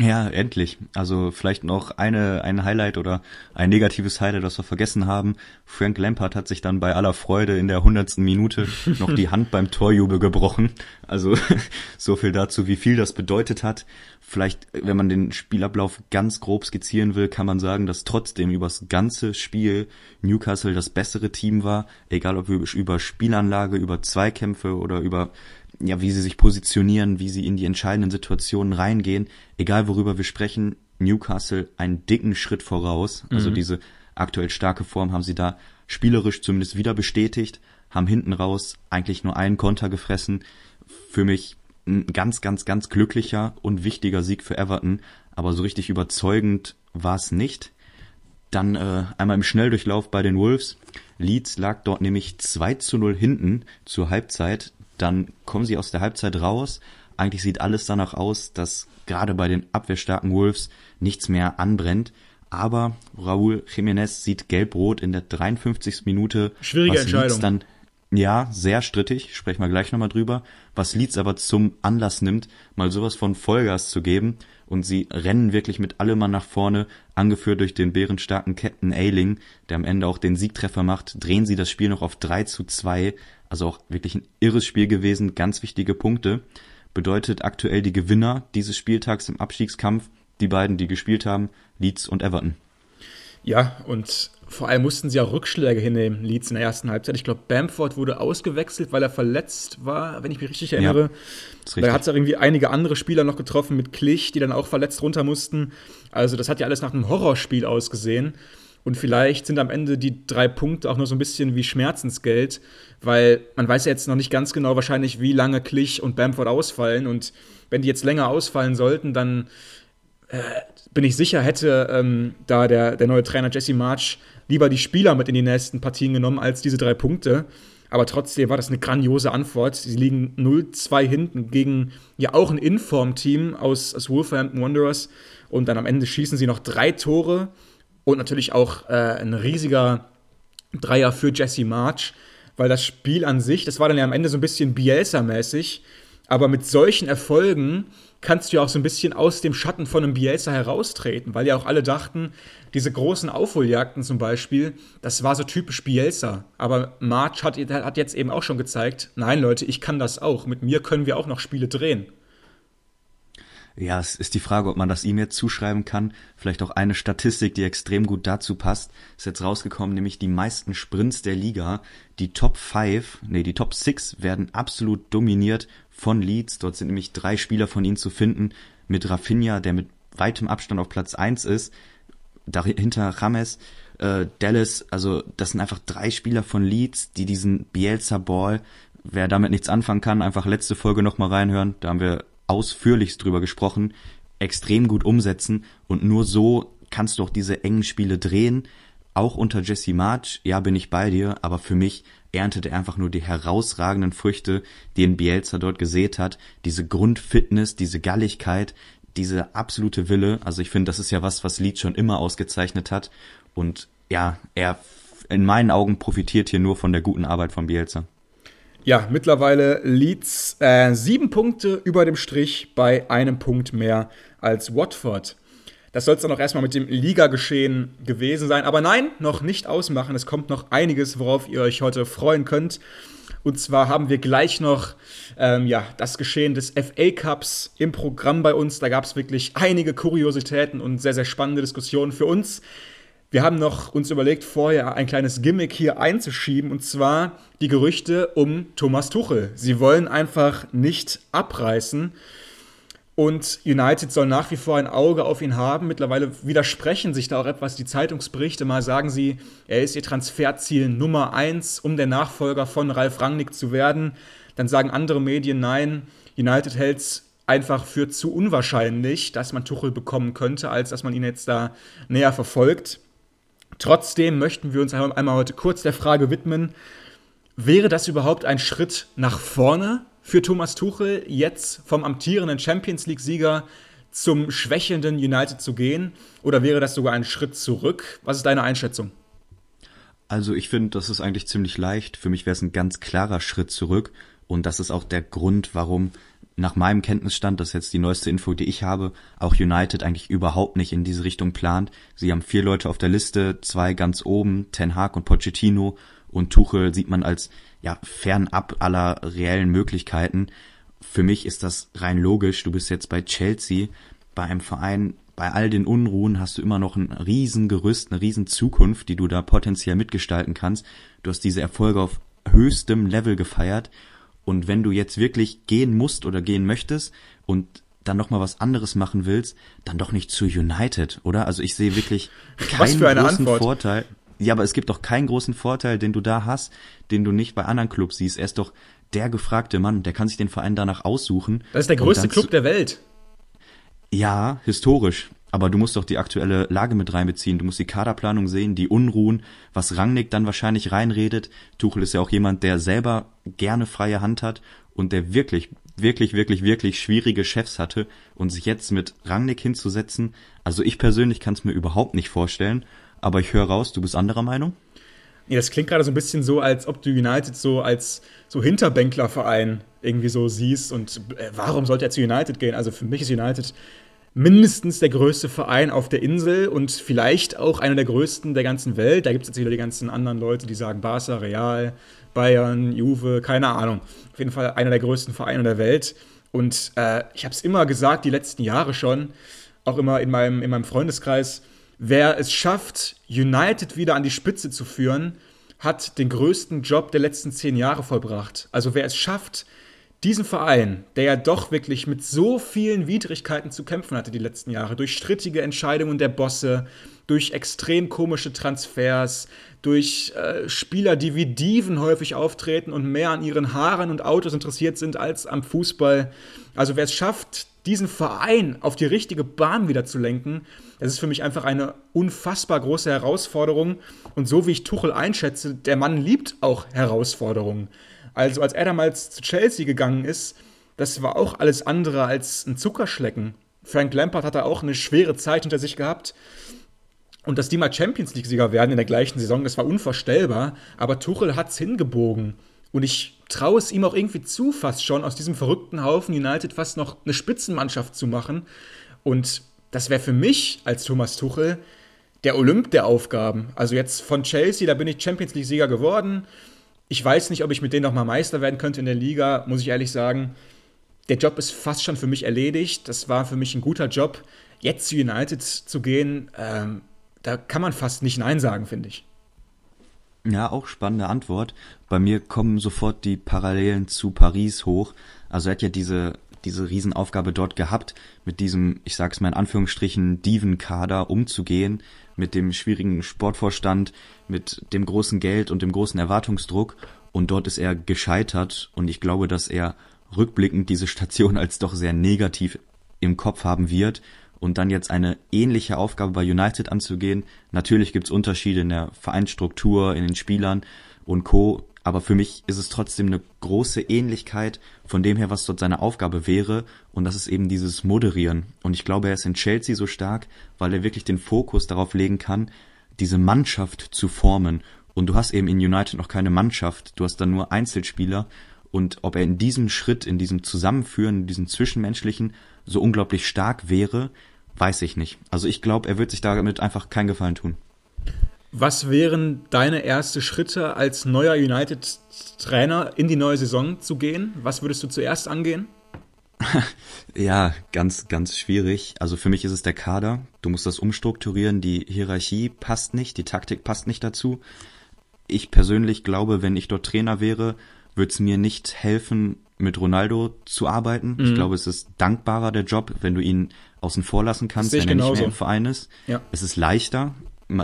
Ja, endlich. Also vielleicht noch eine, ein Highlight oder ein negatives Highlight, das wir vergessen haben. Frank Lampard hat sich dann bei aller Freude in der hundertsten Minute noch die Hand beim Torjubel gebrochen. Also so viel dazu, wie viel das bedeutet hat. Vielleicht, wenn man den Spielablauf ganz grob skizzieren will, kann man sagen, dass trotzdem übers ganze Spiel Newcastle das bessere Team war. Egal ob wir über Spielanlage, über Zweikämpfe oder über ja, wie sie sich positionieren, wie sie in die entscheidenden Situationen reingehen. Egal worüber wir sprechen, Newcastle einen dicken Schritt voraus. Also mhm. diese aktuell starke Form haben sie da spielerisch zumindest wieder bestätigt, haben hinten raus eigentlich nur einen Konter gefressen. Für mich ein ganz, ganz, ganz glücklicher und wichtiger Sieg für Everton, aber so richtig überzeugend war es nicht. Dann äh, einmal im Schnelldurchlauf bei den Wolves. Leeds lag dort nämlich 2 zu 0 hinten zur Halbzeit. Dann kommen sie aus der Halbzeit raus. Eigentlich sieht alles danach aus, dass gerade bei den abwehrstarken Wolves nichts mehr anbrennt. Aber Raúl Jiménez sieht gelb-rot in der 53. Minute. Schwierige Entscheidung. Dann, ja, sehr strittig, sprechen wir gleich nochmal drüber. Was Leeds aber zum Anlass nimmt, mal sowas von Vollgas zu geben. Und sie rennen wirklich mit allem Mann nach vorne, angeführt durch den bärenstarken Captain Ailing, der am Ende auch den Siegtreffer macht, drehen sie das Spiel noch auf 3 zu 2. Also auch wirklich ein irres Spiel gewesen, ganz wichtige Punkte. Bedeutet aktuell die Gewinner dieses Spieltags im Abstiegskampf, die beiden, die gespielt haben, Leeds und Everton. Ja, und vor allem mussten sie auch Rückschläge hinnehmen, Leeds in der ersten Halbzeit. Ich glaube, Bamford wurde ausgewechselt, weil er verletzt war, wenn ich mich richtig erinnere. Ja, da hat es ja irgendwie einige andere Spieler noch getroffen mit Klich, die dann auch verletzt runter mussten. Also das hat ja alles nach einem Horrorspiel ausgesehen. Und vielleicht sind am Ende die drei Punkte auch nur so ein bisschen wie Schmerzensgeld, weil man weiß ja jetzt noch nicht ganz genau wahrscheinlich, wie lange Klich und Bamford ausfallen. Und wenn die jetzt länger ausfallen sollten, dann äh, bin ich sicher, hätte ähm, da der, der neue Trainer Jesse March lieber die Spieler mit in die nächsten Partien genommen als diese drei Punkte. Aber trotzdem war das eine grandiose Antwort. Sie liegen 0-2 hinten gegen ja auch ein Inform-Team aus, aus Wolverhampton Wanderers. Und dann am Ende schießen sie noch drei Tore und natürlich auch äh, ein riesiger Dreier für Jesse March, weil das Spiel an sich, das war dann ja am Ende so ein bisschen Bielsa-mäßig, aber mit solchen Erfolgen kannst du ja auch so ein bisschen aus dem Schatten von einem Bielsa heraustreten, weil ja auch alle dachten, diese großen Aufholjagden zum Beispiel, das war so typisch Bielsa. Aber March hat, hat jetzt eben auch schon gezeigt, nein Leute, ich kann das auch. Mit mir können wir auch noch Spiele drehen. Ja, es ist die Frage, ob man das ihm jetzt zuschreiben kann. Vielleicht auch eine Statistik, die extrem gut dazu passt, ist jetzt rausgekommen, nämlich die meisten Sprints der Liga. Die Top 5, nee, die Top 6 werden absolut dominiert von Leeds. Dort sind nämlich drei Spieler von ihnen zu finden. Mit Rafinha, der mit weitem Abstand auf Platz 1 ist. Dahinter James, äh, Dallas, also das sind einfach drei Spieler von Leeds, die diesen Bielsa Ball, wer damit nichts anfangen kann, einfach letzte Folge nochmal reinhören. Da haben wir ausführlichst drüber gesprochen, extrem gut umsetzen und nur so kannst du auch diese engen Spiele drehen. auch unter Jesse March, ja, bin ich bei dir, aber für mich erntet er einfach nur die herausragenden Früchte, die in Bielsa dort gesät hat. Diese Grundfitness, diese Galligkeit, diese absolute Wille. Also ich finde, das ist ja was, was Leeds schon immer ausgezeichnet hat. Und ja, er in meinen Augen profitiert hier nur von der guten Arbeit von Bielsa. Ja, mittlerweile Leeds äh, sieben Punkte über dem Strich bei einem Punkt mehr als Watford. Das soll es dann auch erstmal mit dem Ligageschehen gewesen sein. Aber nein, noch nicht ausmachen. Es kommt noch einiges, worauf ihr euch heute freuen könnt. Und zwar haben wir gleich noch ähm, ja, das Geschehen des FA Cups im Programm bei uns. Da gab es wirklich einige Kuriositäten und sehr, sehr spannende Diskussionen für uns. Wir haben noch uns überlegt, vorher ein kleines Gimmick hier einzuschieben, und zwar die Gerüchte um Thomas Tuchel. Sie wollen einfach nicht abreißen. Und United soll nach wie vor ein Auge auf ihn haben. Mittlerweile widersprechen sich da auch etwas die Zeitungsberichte. Mal sagen sie, er ist ihr Transferziel Nummer eins, um der Nachfolger von Ralf Rangnick zu werden. Dann sagen andere Medien, nein, United hält es einfach für zu unwahrscheinlich, dass man Tuchel bekommen könnte, als dass man ihn jetzt da näher verfolgt. Trotzdem möchten wir uns einmal heute kurz der Frage widmen, wäre das überhaupt ein Schritt nach vorne für Thomas Tuchel, jetzt vom amtierenden Champions League-Sieger zum schwächelnden United zu gehen? Oder wäre das sogar ein Schritt zurück? Was ist deine Einschätzung? Also ich finde, das ist eigentlich ziemlich leicht. Für mich wäre es ein ganz klarer Schritt zurück. Und das ist auch der Grund, warum nach meinem Kenntnisstand, das ist jetzt die neueste Info, die ich habe, auch United eigentlich überhaupt nicht in diese Richtung plant. Sie haben vier Leute auf der Liste, zwei ganz oben, Ten Hag und Pochettino und Tuchel sieht man als ja fernab aller reellen Möglichkeiten. Für mich ist das rein logisch. Du bist jetzt bei Chelsea, bei einem Verein, bei all den Unruhen hast du immer noch ein Riesengerüst, eine riesen Zukunft, die du da potenziell mitgestalten kannst. Du hast diese Erfolge auf höchstem Level gefeiert. Und wenn du jetzt wirklich gehen musst oder gehen möchtest und dann noch mal was anderes machen willst, dann doch nicht zu United, oder? Also ich sehe wirklich keinen großen Antwort. Vorteil. Ja, aber es gibt doch keinen großen Vorteil, den du da hast, den du nicht bei anderen Clubs siehst. Er ist doch der gefragte Mann, der kann sich den Verein danach aussuchen. Das ist der größte Club der Welt. Ja, historisch. Aber du musst doch die aktuelle Lage mit reinbeziehen. Du musst die Kaderplanung sehen, die Unruhen, was Rangnick dann wahrscheinlich reinredet. Tuchel ist ja auch jemand, der selber gerne freie Hand hat und der wirklich, wirklich, wirklich, wirklich schwierige Chefs hatte und sich jetzt mit Rangnick hinzusetzen. Also ich persönlich kann es mir überhaupt nicht vorstellen aber ich höre raus, du bist anderer Meinung? Nee, das klingt gerade so ein bisschen so, als ob du United so als so Hinterbänklerverein irgendwie so siehst. Und äh, warum sollte er zu United gehen? Also für mich ist United mindestens der größte Verein auf der Insel und vielleicht auch einer der größten der ganzen Welt. Da gibt es jetzt wieder die ganzen anderen Leute, die sagen Barca, Real, Bayern, Juve, keine Ahnung. Auf jeden Fall einer der größten Vereine der Welt. Und äh, ich habe es immer gesagt, die letzten Jahre schon, auch immer in meinem, in meinem Freundeskreis, Wer es schafft, United wieder an die Spitze zu führen, hat den größten Job der letzten zehn Jahre vollbracht. Also wer es schafft, diesen Verein, der ja doch wirklich mit so vielen Widrigkeiten zu kämpfen hatte die letzten Jahre, durch strittige Entscheidungen der Bosse, durch extrem komische Transfers, durch äh, Spieler, die wie Diven häufig auftreten und mehr an ihren Haaren und Autos interessiert sind als am Fußball. Also wer es schafft, diesen Verein auf die richtige Bahn wieder zu lenken, das ist für mich einfach eine unfassbar große Herausforderung. Und so wie ich Tuchel einschätze, der Mann liebt auch Herausforderungen. Also als er damals zu Chelsea gegangen ist, das war auch alles andere als ein Zuckerschlecken. Frank Lampard hat da auch eine schwere Zeit hinter sich gehabt. Und dass die mal Champions League-Sieger werden in der gleichen Saison, das war unvorstellbar. Aber Tuchel hat es hingebogen. Und ich traue es ihm auch irgendwie zu, fast schon aus diesem verrückten Haufen United fast noch eine Spitzenmannschaft zu machen. Und das wäre für mich als Thomas Tuchel der Olymp der Aufgaben. Also jetzt von Chelsea, da bin ich Champions League-Sieger geworden. Ich weiß nicht, ob ich mit denen nochmal Meister werden könnte in der Liga, muss ich ehrlich sagen. Der Job ist fast schon für mich erledigt. Das war für mich ein guter Job. Jetzt zu United zu gehen, ähm, da kann man fast nicht Nein sagen, finde ich. Ja, auch spannende Antwort. Bei mir kommen sofort die Parallelen zu Paris hoch. Also er hat ja diese, diese Riesenaufgabe dort gehabt, mit diesem, ich sag's mal in Anführungsstrichen, Diven-Kader umzugehen, mit dem schwierigen Sportvorstand, mit dem großen Geld und dem großen Erwartungsdruck. Und dort ist er gescheitert und ich glaube, dass er rückblickend diese Station als doch sehr negativ im Kopf haben wird und dann jetzt eine ähnliche Aufgabe bei United anzugehen. Natürlich gibt's Unterschiede in der Vereinsstruktur, in den Spielern und Co. Aber für mich ist es trotzdem eine große Ähnlichkeit von dem her, was dort seine Aufgabe wäre. Und das ist eben dieses Moderieren. Und ich glaube, er ist in Chelsea so stark, weil er wirklich den Fokus darauf legen kann, diese Mannschaft zu formen. Und du hast eben in United noch keine Mannschaft. Du hast dann nur Einzelspieler. Und ob er in diesem Schritt, in diesem Zusammenführen, in diesem Zwischenmenschlichen so unglaublich stark wäre, weiß ich nicht. Also ich glaube, er wird sich damit einfach keinen Gefallen tun. Was wären deine ersten Schritte als neuer United-Trainer in die neue Saison zu gehen? Was würdest du zuerst angehen? ja, ganz, ganz schwierig. Also für mich ist es der Kader. Du musst das umstrukturieren. Die Hierarchie passt nicht, die Taktik passt nicht dazu. Ich persönlich glaube, wenn ich dort Trainer wäre, würde es mir nicht helfen, mit Ronaldo zu arbeiten. Mhm. Ich glaube, es ist dankbarer der Job, wenn du ihn außen vor lassen kannst, wenn er nicht mehr im Verein ist. Ja. Es ist leichter.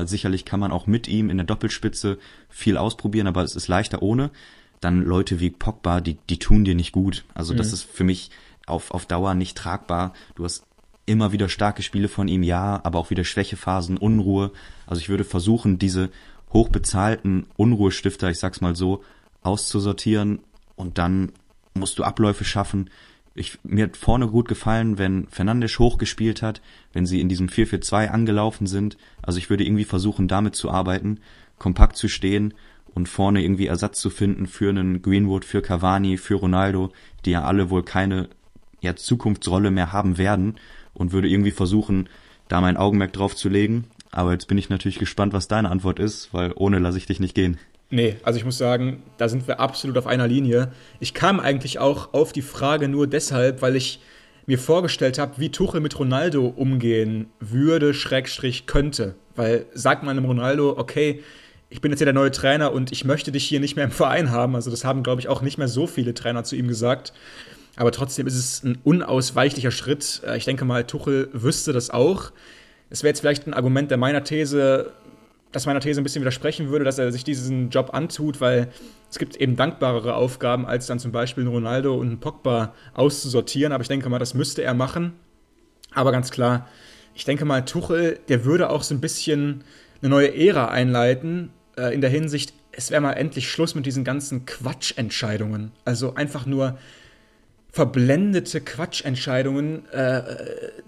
Sicherlich kann man auch mit ihm in der Doppelspitze viel ausprobieren, aber es ist leichter ohne. Dann Leute wie Pogba, die, die tun dir nicht gut. Also mhm. das ist für mich auf, auf Dauer nicht tragbar. Du hast immer wieder starke Spiele von ihm, ja, aber auch wieder Schwächephasen, Unruhe. Also ich würde versuchen, diese hochbezahlten Unruhestifter, ich sag's mal so, auszusortieren und dann musst du Abläufe schaffen. Ich, mir hat vorne gut gefallen, wenn Fernandes hochgespielt hat, wenn sie in diesem 4-4-2 angelaufen sind. Also ich würde irgendwie versuchen, damit zu arbeiten, kompakt zu stehen und vorne irgendwie Ersatz zu finden für einen Greenwood, für Cavani, für Ronaldo, die ja alle wohl keine ja, Zukunftsrolle mehr haben werden und würde irgendwie versuchen, da mein Augenmerk drauf zu legen. Aber jetzt bin ich natürlich gespannt, was deine Antwort ist, weil ohne lasse ich dich nicht gehen. Nee, also ich muss sagen, da sind wir absolut auf einer Linie. Ich kam eigentlich auch auf die Frage nur deshalb, weil ich mir vorgestellt habe, wie Tuchel mit Ronaldo umgehen würde, Schrägstrich könnte. Weil sagt man einem Ronaldo, okay, ich bin jetzt hier der neue Trainer und ich möchte dich hier nicht mehr im Verein haben. Also das haben, glaube ich, auch nicht mehr so viele Trainer zu ihm gesagt. Aber trotzdem ist es ein unausweichlicher Schritt. Äh, ich denke mal, Tuchel wüsste das auch. Es wäre jetzt vielleicht ein Argument der meiner These, das meiner These ein bisschen widersprechen würde, dass er sich diesen Job antut, weil es gibt eben dankbarere Aufgaben, als dann zum Beispiel einen Ronaldo und einen Pogba auszusortieren. Aber ich denke mal, das müsste er machen. Aber ganz klar, ich denke mal, Tuchel, der würde auch so ein bisschen eine neue Ära einleiten, äh, in der Hinsicht, es wäre mal endlich Schluss mit diesen ganzen Quatschentscheidungen. Also einfach nur verblendete Quatschentscheidungen, äh,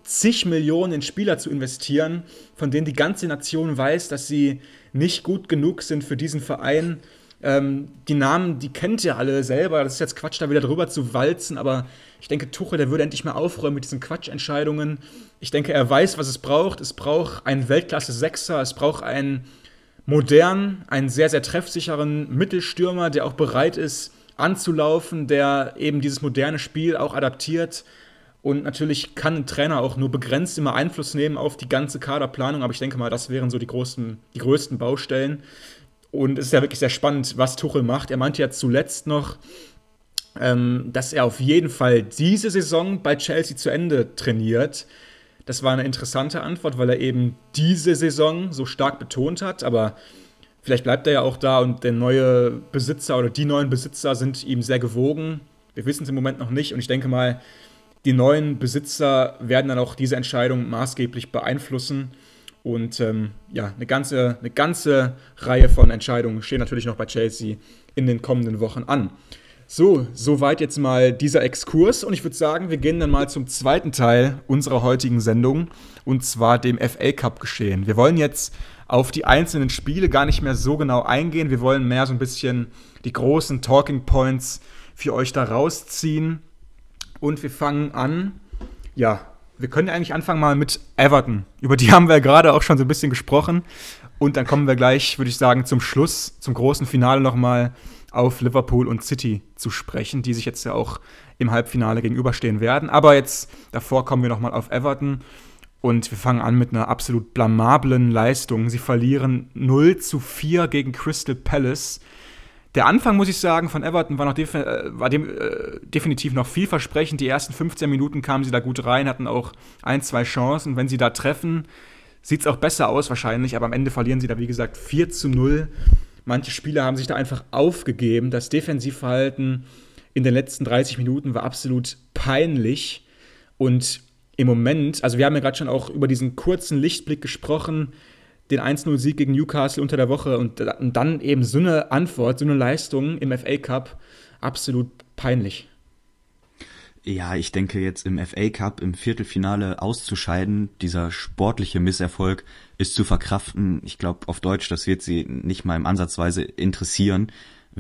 zig Millionen in Spieler zu investieren, von denen die ganze Nation weiß, dass sie nicht gut genug sind für diesen Verein. Ähm, die Namen, die kennt ihr alle selber. Das ist jetzt Quatsch, da wieder drüber zu walzen, aber ich denke, Tuchel, der würde endlich mal aufräumen mit diesen Quatschentscheidungen. Ich denke, er weiß, was es braucht. Es braucht einen Weltklasse-Sechser, es braucht einen modernen, einen sehr, sehr treffsicheren Mittelstürmer, der auch bereit ist, anzulaufen, der eben dieses moderne Spiel auch adaptiert. Und natürlich kann ein Trainer auch nur begrenzt immer Einfluss nehmen auf die ganze Kaderplanung, aber ich denke mal, das wären so die, großen, die größten Baustellen. Und es ist ja wirklich sehr spannend, was Tuchel macht. Er meinte ja zuletzt noch, ähm, dass er auf jeden Fall diese Saison bei Chelsea zu Ende trainiert. Das war eine interessante Antwort, weil er eben diese Saison so stark betont hat, aber Vielleicht bleibt er ja auch da und der neue Besitzer oder die neuen Besitzer sind ihm sehr gewogen. Wir wissen es im Moment noch nicht und ich denke mal, die neuen Besitzer werden dann auch diese Entscheidung maßgeblich beeinflussen. Und ähm, ja, eine ganze, eine ganze Reihe von Entscheidungen stehen natürlich noch bei Chelsea in den kommenden Wochen an. So, soweit jetzt mal dieser Exkurs und ich würde sagen, wir gehen dann mal zum zweiten Teil unserer heutigen Sendung und zwar dem FA Cup geschehen. Wir wollen jetzt auf die einzelnen Spiele gar nicht mehr so genau eingehen. Wir wollen mehr so ein bisschen die großen Talking Points für euch da rausziehen. Und wir fangen an, ja, wir können eigentlich anfangen mal mit Everton. Über die haben wir gerade auch schon so ein bisschen gesprochen. Und dann kommen wir gleich, würde ich sagen, zum Schluss, zum großen Finale nochmal auf Liverpool und City zu sprechen, die sich jetzt ja auch im Halbfinale gegenüberstehen werden. Aber jetzt davor kommen wir nochmal auf Everton. Und wir fangen an mit einer absolut blamablen Leistung. Sie verlieren 0 zu 4 gegen Crystal Palace. Der Anfang, muss ich sagen, von Everton war, noch def äh, war dem, äh, definitiv noch vielversprechend. Die ersten 15 Minuten kamen sie da gut rein, hatten auch ein, zwei Chancen. Wenn sie da treffen, sieht es auch besser aus wahrscheinlich. Aber am Ende verlieren sie da, wie gesagt, 4 zu 0. Manche Spieler haben sich da einfach aufgegeben. Das Defensivverhalten in den letzten 30 Minuten war absolut peinlich. Und im Moment, also wir haben ja gerade schon auch über diesen kurzen Lichtblick gesprochen, den 1-0-Sieg gegen Newcastle unter der Woche und, und, dann eben so eine Antwort, so eine Leistung im FA Cup, absolut peinlich. Ja, ich denke jetzt im FA Cup im Viertelfinale auszuscheiden, dieser sportliche Misserfolg ist zu verkraften. Ich glaube auf Deutsch, das wird sie nicht mal im Ansatzweise interessieren.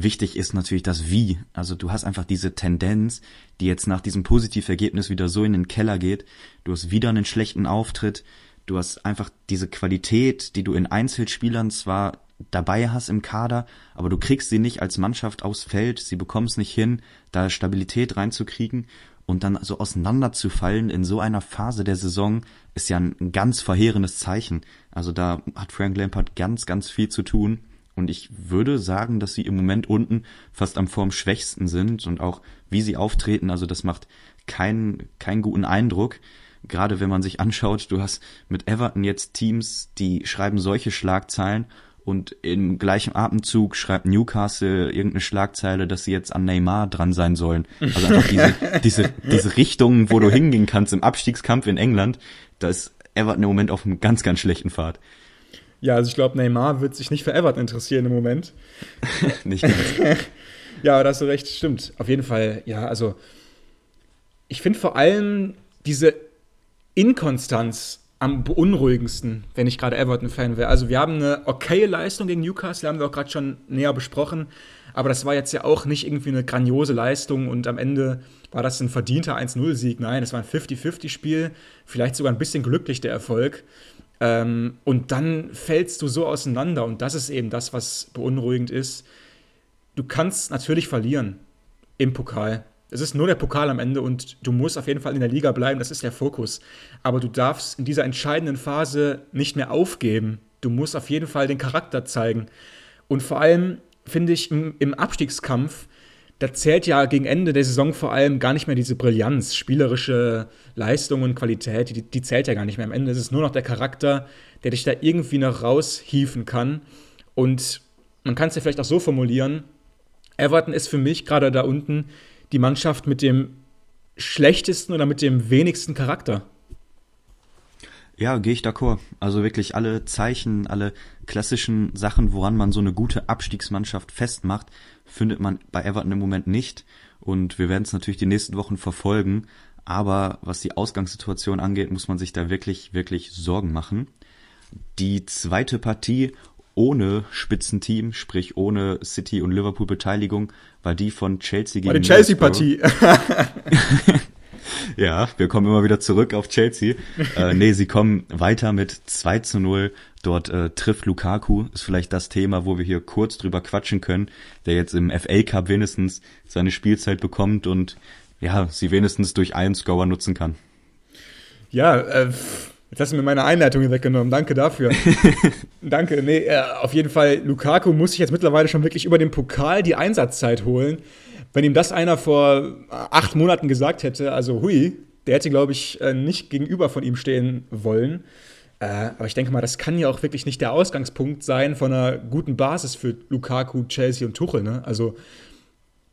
Wichtig ist natürlich das Wie. Also du hast einfach diese Tendenz, die jetzt nach diesem Positivergebnis wieder so in den Keller geht. Du hast wieder einen schlechten Auftritt. Du hast einfach diese Qualität, die du in Einzelspielern zwar dabei hast im Kader, aber du kriegst sie nicht als Mannschaft aufs Feld. Sie bekommst nicht hin, da Stabilität reinzukriegen und dann so auseinanderzufallen in so einer Phase der Saison ist ja ein ganz verheerendes Zeichen. Also da hat Frank Lampard ganz, ganz viel zu tun. Und ich würde sagen, dass sie im Moment unten fast am formschwächsten sind und auch wie sie auftreten, also das macht keinen, keinen guten Eindruck. Gerade wenn man sich anschaut, du hast mit Everton jetzt Teams, die schreiben solche Schlagzeilen und im gleichen Atemzug schreibt Newcastle irgendeine Schlagzeile, dass sie jetzt an Neymar dran sein sollen. Also einfach diese, diese, diese Richtung, wo du hingehen kannst im Abstiegskampf in England, da ist Everton im Moment auf einem ganz, ganz schlechten Pfad. Ja, also ich glaube, Neymar wird sich nicht für Everton interessieren im Moment. nicht ganz. ja, da hast du recht, stimmt. Auf jeden Fall, ja, also ich finde vor allem diese Inkonstanz am beunruhigendsten, wenn ich gerade Everton-Fan wäre. Also wir haben eine okaye Leistung gegen Newcastle, haben wir auch gerade schon näher besprochen, aber das war jetzt ja auch nicht irgendwie eine grandiose Leistung und am Ende war das ein verdienter 1-0-Sieg. Nein, es war ein 50-50-Spiel, vielleicht sogar ein bisschen glücklich der Erfolg. Ähm, und dann fällst du so auseinander und das ist eben das, was beunruhigend ist. Du kannst natürlich verlieren im Pokal. Es ist nur der Pokal am Ende und du musst auf jeden Fall in der Liga bleiben, das ist der Fokus. Aber du darfst in dieser entscheidenden Phase nicht mehr aufgeben. Du musst auf jeden Fall den Charakter zeigen. Und vor allem finde ich im, im Abstiegskampf da zählt ja gegen Ende der Saison vor allem gar nicht mehr diese Brillanz, spielerische Leistung und Qualität, die, die zählt ja gar nicht mehr. Am Ende ist es nur noch der Charakter, der dich da irgendwie noch raushieven kann. Und man kann es ja vielleicht auch so formulieren: Everton ist für mich gerade da unten die Mannschaft mit dem schlechtesten oder mit dem wenigsten Charakter. Ja, gehe ich d'accord. Also wirklich alle Zeichen, alle klassischen Sachen, woran man so eine gute Abstiegsmannschaft festmacht, findet man bei Everton im Moment nicht. Und wir werden es natürlich die nächsten Wochen verfolgen. Aber was die Ausgangssituation angeht, muss man sich da wirklich, wirklich Sorgen machen. Die zweite Partie ohne Spitzenteam, sprich ohne City und Liverpool Beteiligung, war die von Chelsea gegen War die Chelsea-Partie. ja, wir kommen immer wieder zurück auf Chelsea. äh, nee, sie kommen weiter mit 2 zu 0. Dort äh, trifft Lukaku, ist vielleicht das Thema, wo wir hier kurz drüber quatschen können, der jetzt im FA Cup wenigstens seine Spielzeit bekommt und ja, sie wenigstens durch einen Scorer nutzen kann. Ja, äh, jetzt hast du mir meine Einleitung weggenommen. Danke dafür. Danke. Nee, äh, auf jeden Fall, Lukaku muss sich jetzt mittlerweile schon wirklich über den Pokal die Einsatzzeit holen. Wenn ihm das einer vor acht Monaten gesagt hätte, also hui, der hätte, glaube ich, äh, nicht gegenüber von ihm stehen wollen. Äh, aber ich denke mal, das kann ja auch wirklich nicht der Ausgangspunkt sein von einer guten Basis für Lukaku, Chelsea und Tuchel. Ne? Also,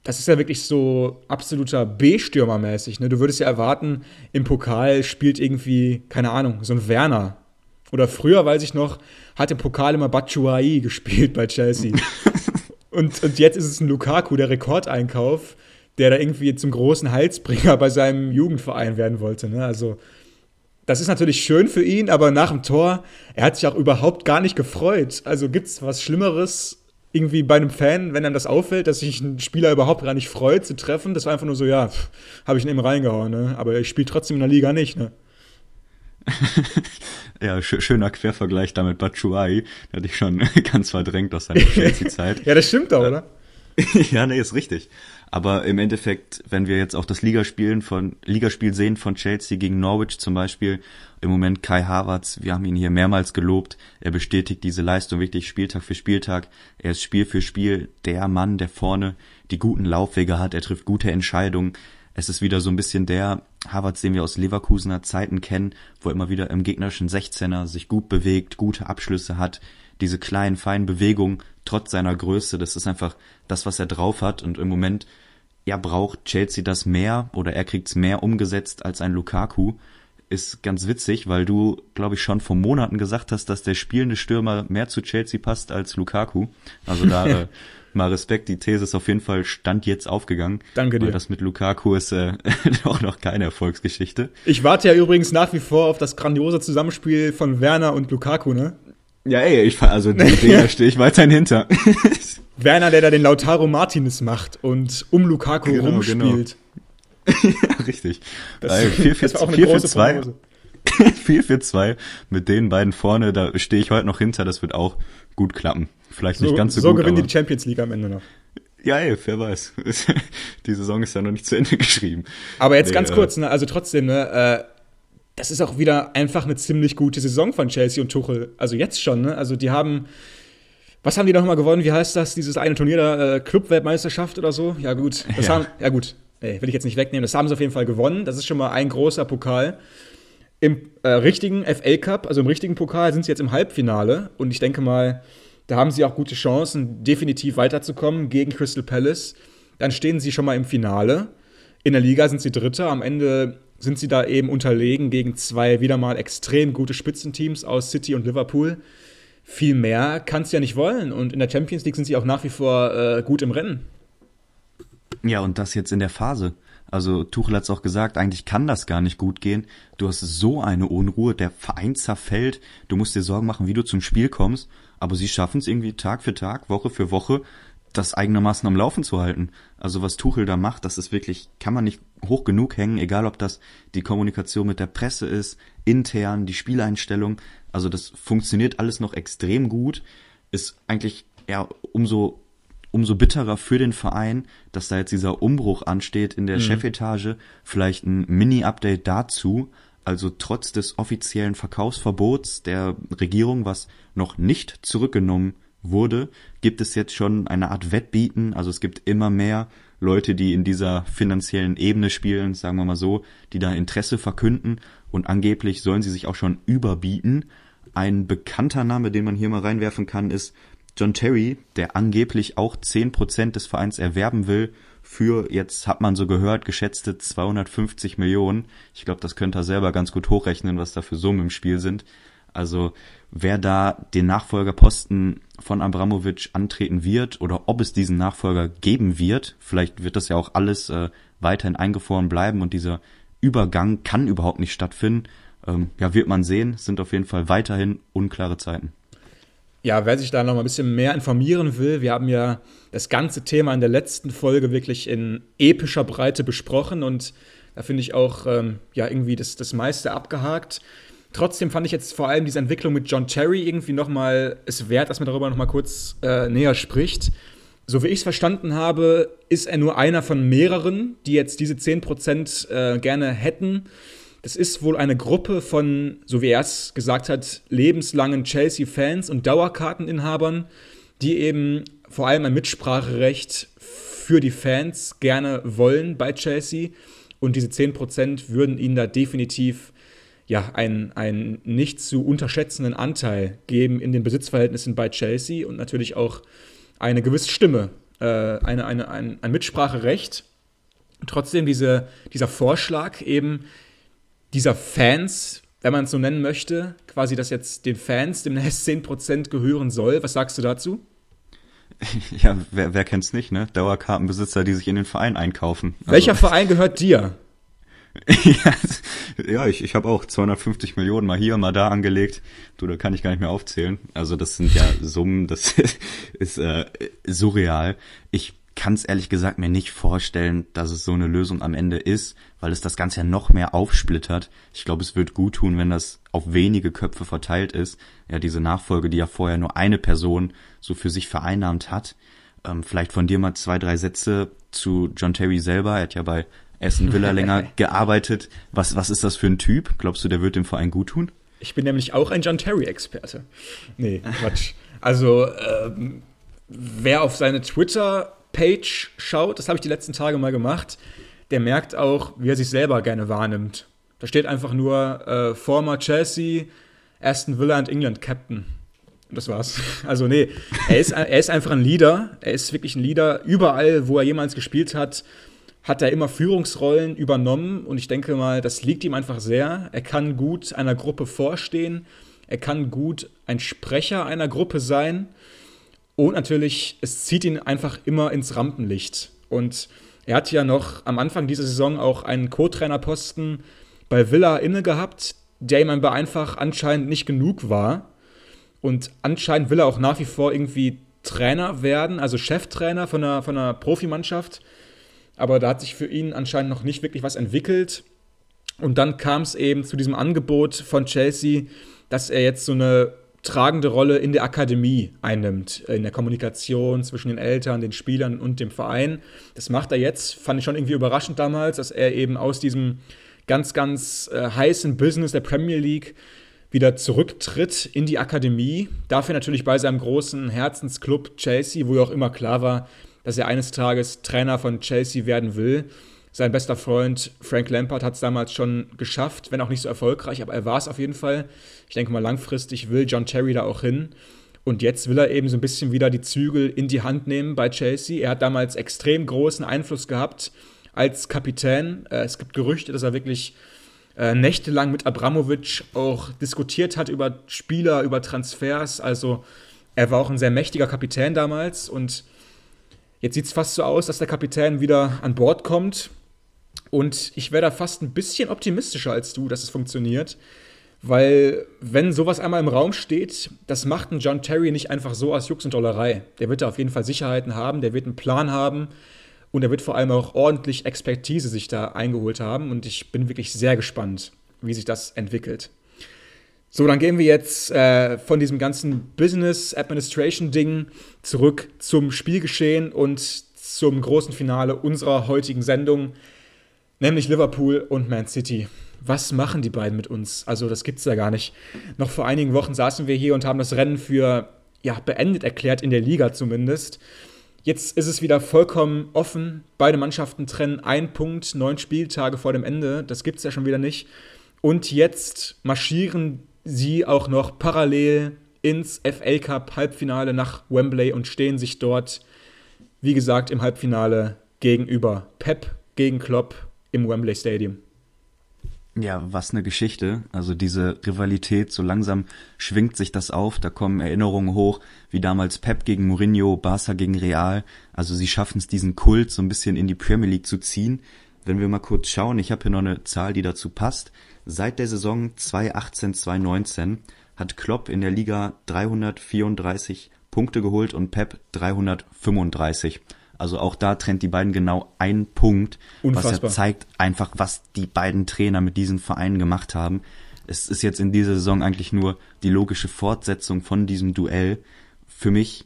das ist ja wirklich so absoluter B-Stürmer mäßig. Ne? Du würdest ja erwarten, im Pokal spielt irgendwie, keine Ahnung, so ein Werner. Oder früher, weiß ich noch, hat im Pokal immer Batshuayi gespielt bei Chelsea. Und, und jetzt ist es ein Lukaku, der Rekordeinkauf, der da irgendwie zum großen Heilsbringer bei seinem Jugendverein werden wollte. Ne? Also, das ist natürlich schön für ihn, aber nach dem Tor, er hat sich auch überhaupt gar nicht gefreut. Also gibt es was Schlimmeres irgendwie bei einem Fan, wenn einem das auffällt, dass sich ein Spieler überhaupt gar nicht freut zu treffen? Das war einfach nur so, ja, habe ich ihn eben reingehauen, ne? aber ich spiele trotzdem in der Liga nicht. Ne? ja, sch schöner Quervergleich da mit Batshuayi. Hatte ich schon ganz verdrängt aus seiner Chelsea-Zeit. ja, das stimmt doch, oder? ja, nee, ist richtig. Aber im Endeffekt, wenn wir jetzt auch das Ligaspielen von, Ligaspiel sehen von Chelsea gegen Norwich zum Beispiel, im Moment Kai Havertz, wir haben ihn hier mehrmals gelobt, er bestätigt diese Leistung wirklich Spieltag für Spieltag, er ist Spiel für Spiel der Mann, der vorne die guten Laufwege hat, er trifft gute Entscheidungen, es ist wieder so ein bisschen der Havertz, den wir aus Leverkusener Zeiten kennen, wo er immer wieder im gegnerischen 16er sich gut bewegt, gute Abschlüsse hat, diese kleinen, feinen Bewegungen, trotz seiner Größe, das ist einfach das, was er drauf hat und im Moment, ja, braucht Chelsea das mehr oder er kriegt's mehr umgesetzt als ein Lukaku. ist ganz witzig, weil du, glaube ich, schon vor Monaten gesagt hast, dass der spielende Stürmer mehr zu Chelsea passt als Lukaku. Also da äh, mal Respekt, die These ist auf jeden Fall Stand jetzt aufgegangen. Danke dir. Weil das mit Lukaku ist äh, auch noch keine Erfolgsgeschichte. Ich warte ja übrigens nach wie vor auf das grandiose Zusammenspiel von Werner und Lukaku, ne? Ja, ey, ich also die Idee, stehe ich weiterhin hinter. Werner, der da den Lautaro Martinez macht und um Lukaku Genau, rumspielt. ja, richtig. Das, Also 4 für das war auch eine 4 für große 2. Prognose. 4 für 2 mit den beiden vorne, da stehe ich heute noch hinter, das wird auch gut klappen. Vielleicht nicht So, ganz so, so gut, gewinnen die die Champions League am Ende noch. ja, ey, wer weiß. die Saison ist ja noch nicht zu Ende geschrieben. Aber jetzt Nee, ganz äh, kurz, ne, also trotzdem, ne, äh, das ist auch wieder einfach eine ziemlich gute Saison von Chelsea und Tuchel. Also jetzt schon, ne? Also die haben, was haben die noch mal gewonnen? Wie heißt das? Dieses eine Turnier da, äh, Clubweltmeisterschaft oder so? Ja gut, das Ja. haben, ja gut, ey, will ich jetzt nicht wegnehmen. Das haben sie auf jeden Fall gewonnen. Das ist schon mal ein großer Pokal. Im äh, richtigen FA Cup, also im richtigen Pokal, sind sie jetzt im Halbfinale. Und ich denke mal, da haben sie auch gute Chancen, definitiv weiterzukommen gegen Crystal Palace. Dann stehen sie schon mal im Finale. In der Liga sind sie Dritter. Am Ende sind sie da eben unterlegen gegen zwei wieder mal extrem gute Spitzenteams aus City und Liverpool. Viel mehr kannst du ja nicht wollen. Und in der Champions League sind sie auch nach wie vor äh, gut im Rennen. Ja, und das jetzt in der Phase. Also Tuchel hat's auch gesagt, eigentlich kann das gar nicht gut gehen. Du hast so eine Unruhe, der Verein zerfällt, du musst dir Sorgen machen, wie du zum Spiel kommst, aber sie schaffen es irgendwie Tag für Tag, Woche für Woche, das eigenermaßen am Laufen zu halten. Also was Tuchel da macht, das ist wirklich, kann man nicht hoch genug hängen, egal ob das die Kommunikation mit der Presse ist, intern, die Spieleinstellung. Also das funktioniert alles noch extrem gut. Ist eigentlich ja umso umso bitterer für den Verein, dass da jetzt dieser Umbruch ansteht in der Chefetage. Vielleicht ein Mini-Update dazu. Also trotz des offiziellen Verkaufsverbots der Regierung, was noch nicht zurückgenommen wurde, gibt es jetzt schon eine Art Wettbieten. Also es gibt immer mehr Leute, die in dieser finanziellen Ebene spielen, sagen wir mal so, die da Interesse verkünden und angeblich sollen sie sich auch schon überbieten. Ein bekannter Name, den man hier mal reinwerfen kann, ist John Terry, der angeblich auch 10% des Vereins erwerben will für, jetzt hat man so gehört, geschätzte 250 Millionen. Ich glaube, das könnte er selber ganz gut hochrechnen, was da für Summen im Spiel sind. Also wer da den Nachfolgerposten von Abramovic antreten wird oder ob es diesen Nachfolger geben wird, vielleicht wird das ja auch alles äh, weiterhin eingefroren bleiben und dieser Übergang kann überhaupt nicht stattfinden. Ähm, ja, wird man sehen, sind auf jeden Fall weiterhin unklare Zeiten. Ja, wer sich da noch mal ein bisschen mehr informieren will, wir haben ja das ganze Thema in der letzten Folge wirklich in epischer Breite besprochen und da finde ich auch ähm, ja irgendwie das, das meiste abgehakt. Trotzdem fand ich jetzt vor allem diese Entwicklung mit John Terry irgendwie noch mal es wert, dass man darüber noch mal kurz äh, näher spricht. So wie ich es verstanden habe, ist er nur einer von mehreren, die jetzt diese 10% äh, gerne hätten. Das ist wohl eine Gruppe von, so wie er es gesagt hat, lebenslangen Chelsea-Fans und Dauerkarteninhabern, die eben vor allem ein Mitspracherecht für die Fans gerne wollen bei Chelsea. Und diese 10% würden ihnen da definitiv ja, einen, einen nicht zu unterschätzenden Anteil geben in den Besitzverhältnissen bei Chelsea und natürlich auch eine gewisse Stimme, äh, eine, eine, ein, ein Mitspracherecht. Trotzdem diese, dieser Vorschlag eben dieser Fans, wenn man es so nennen möchte, quasi, dass jetzt den Fans demnächst 10% gehören soll. Was sagst du dazu? Ja, wer, wer kennt's nicht, ne? Dauerkartenbesitzer, die sich in den Verein einkaufen. Also, Welcher Verein gehört dir? ja, ich, ich habe auch 250 Millionen mal hier, mal da angelegt. Du, da kann ich gar nicht mehr aufzählen. Also das sind ja Summen, das ist äh, surreal. Ich kann es ehrlich gesagt mir nicht vorstellen, dass es so eine Lösung am Ende ist, weil es das Ganze ja noch mehr aufsplittert. Ich glaube, es wird gut tun, wenn das auf wenige Köpfe verteilt ist. Ja, diese Nachfolge, die ja vorher nur eine Person so für sich vereinnahmt hat. Ähm, vielleicht von dir mal zwei, drei Sätze zu John Terry selber. Er hat ja bei Aston Villa länger gearbeitet. Was, was ist das für ein Typ? Glaubst du, der wird dem Verein gut tun? Ich bin nämlich auch ein John Terry-Experte. Nee, Quatsch. Also, ähm, wer auf seine Twitter-Page schaut, das habe ich die letzten Tage mal gemacht, der merkt auch, wie er sich selber gerne wahrnimmt. Da steht einfach nur äh, former Chelsea, Aston Villa und England Captain. Und das war's. Also nee, er ist, er ist einfach ein Leader. Er ist wirklich ein Leader. Überall, wo er jemals gespielt hat, hat er immer Führungsrollen übernommen und ich denke mal, das liegt ihm einfach sehr. Er kann gut einer Gruppe vorstehen, er kann gut ein Sprecher einer Gruppe sein und natürlich, es zieht ihn einfach immer ins Rampenlicht. Und er hat ja noch am Anfang dieser Saison auch einen Co-Trainerposten bei Villa inne gehabt, der ihm aber einfach anscheinend nicht genug war. Und anscheinend will er auch nach wie vor irgendwie Trainer werden, also Cheftrainer von einer, von einer Profimannschaft. Aber da hat sich für ihn anscheinend noch nicht wirklich was entwickelt. Und dann kam es eben zu diesem Angebot von Chelsea, dass er jetzt so eine tragende Rolle in der Akademie einnimmt, in der Kommunikation zwischen den Eltern, den Spielern und dem Verein. Das macht er jetzt, fand ich schon irgendwie überraschend damals, dass er eben aus diesem ganz, ganz äh, heißen Business der Premier League wieder zurücktritt in die Akademie. Dafür natürlich bei seinem großen Herzensclub Chelsea, wo ja auch immer klar war, dass er eines Tages Trainer von Chelsea werden will. Sein bester Freund Frank Lampard hat es damals schon geschafft, wenn auch nicht so erfolgreich, aber er war es auf jeden Fall. Ich denke mal, langfristig will John Terry da auch hin. Und jetzt will er eben so ein bisschen wieder die Zügel in die Hand nehmen bei Chelsea. Er hat damals extrem großen Einfluss gehabt als Kapitän. Äh, es gibt Gerüchte, dass er wirklich äh, nächtelang mit Abramovic auch diskutiert hat über Spieler, über Transfers. Also er war auch ein sehr mächtiger Kapitän damals. Und jetzt sieht es fast so aus, dass der Kapitän wieder an Bord kommt. Und ich wäre da fast ein bisschen optimistischer als du, dass es funktioniert. Weil, wenn sowas einmal im Raum steht, das macht ein John Terry nicht einfach so aus Jux und Dollerei. Der wird da auf jeden Fall Sicherheiten haben, der wird einen Plan haben und er wird vor allem auch ordentlich Expertise sich da eingeholt haben. Und ich bin wirklich sehr gespannt, wie sich das entwickelt. So, dann gehen wir jetzt äh, von diesem ganzen Business Administration Ding zurück zum Spielgeschehen und zum großen Finale unserer heutigen Sendung nämlich Liverpool und Man City. Was machen die beiden mit uns? Also, das gibt's ja gar nicht. Noch vor einigen Wochen saßen wir hier und haben das Rennen für ja, beendet erklärt, in der Liga zumindest. Jetzt ist es wieder vollkommen offen. Beide Mannschaften trennen einen Punkt, neun Spieltage vor dem Ende. Das gibt es ja schon wieder nicht. Und jetzt marschieren sie auch noch parallel ins FA Cup Halbfinale nach Wembley und stehen sich dort, wie gesagt, im Halbfinale gegenüber. Pep gegen Klopp im Wembley Stadium. Ja, was eine Geschichte. Also diese Rivalität, so langsam schwingt sich das auf. Da kommen Erinnerungen hoch, wie damals Pep gegen Mourinho, Barca gegen Real. Also sie schaffen es, diesen Kult so ein bisschen in die Premier League zu ziehen. Wenn wir mal kurz schauen, ich habe hier noch eine Zahl, die dazu passt. Seit der Saison 2018-2019 hat Klopp in der Liga 334 Punkte geholt und Pep 335. Also auch da trennt die beiden genau ein Punkt, Unfassbar. was ja zeigt einfach, was die beiden Trainer mit diesen Vereinen gemacht haben. Es ist jetzt in dieser Saison eigentlich nur die logische Fortsetzung von diesem Duell. Für mich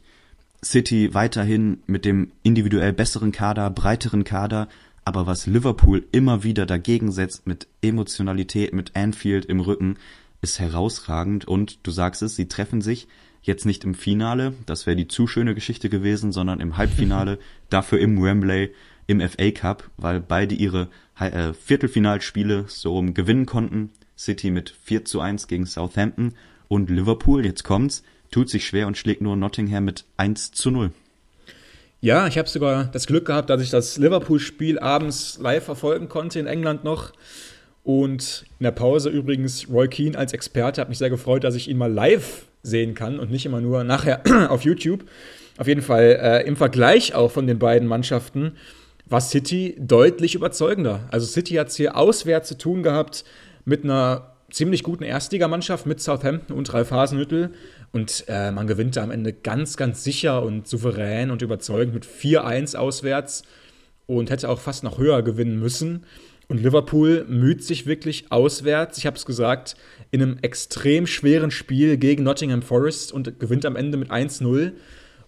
City weiterhin mit dem individuell besseren Kader, breiteren Kader, aber was Liverpool immer wieder dagegen setzt mit Emotionalität, mit Anfield im Rücken, ist herausragend und du sagst es, sie treffen sich Jetzt nicht im Finale, das wäre die zu schöne Geschichte gewesen, sondern im Halbfinale, dafür im Wembley, im FA Cup, weil beide ihre äh, Viertelfinalspiele so rum gewinnen konnten. City mit 4 zu 1 gegen Southampton und Liverpool, jetzt kommt's, tut sich schwer und schlägt nur Nottingham mit 1 zu 0. Ja, ich habe sogar das Glück gehabt, dass ich das Liverpool-Spiel abends live verfolgen konnte in England noch. Und in der Pause übrigens Roy Keane als Experte hat mich sehr gefreut, dass ich ihn mal live sehen kann und nicht immer nur nachher auf YouTube. Auf jeden Fall äh, im Vergleich auch von den beiden Mannschaften war City deutlich überzeugender. Also City hat es hier auswärts zu tun gehabt mit einer ziemlich guten Erstligamannschaft mit Southampton und Ralf Hasenhüttel. Und äh, man gewinnt da am Ende ganz, ganz sicher und souverän und überzeugend mit 4-1 auswärts und hätte auch fast noch höher gewinnen müssen. Und Liverpool müht sich wirklich auswärts, ich habe es gesagt, in einem extrem schweren Spiel gegen Nottingham Forest und gewinnt am Ende mit 1-0.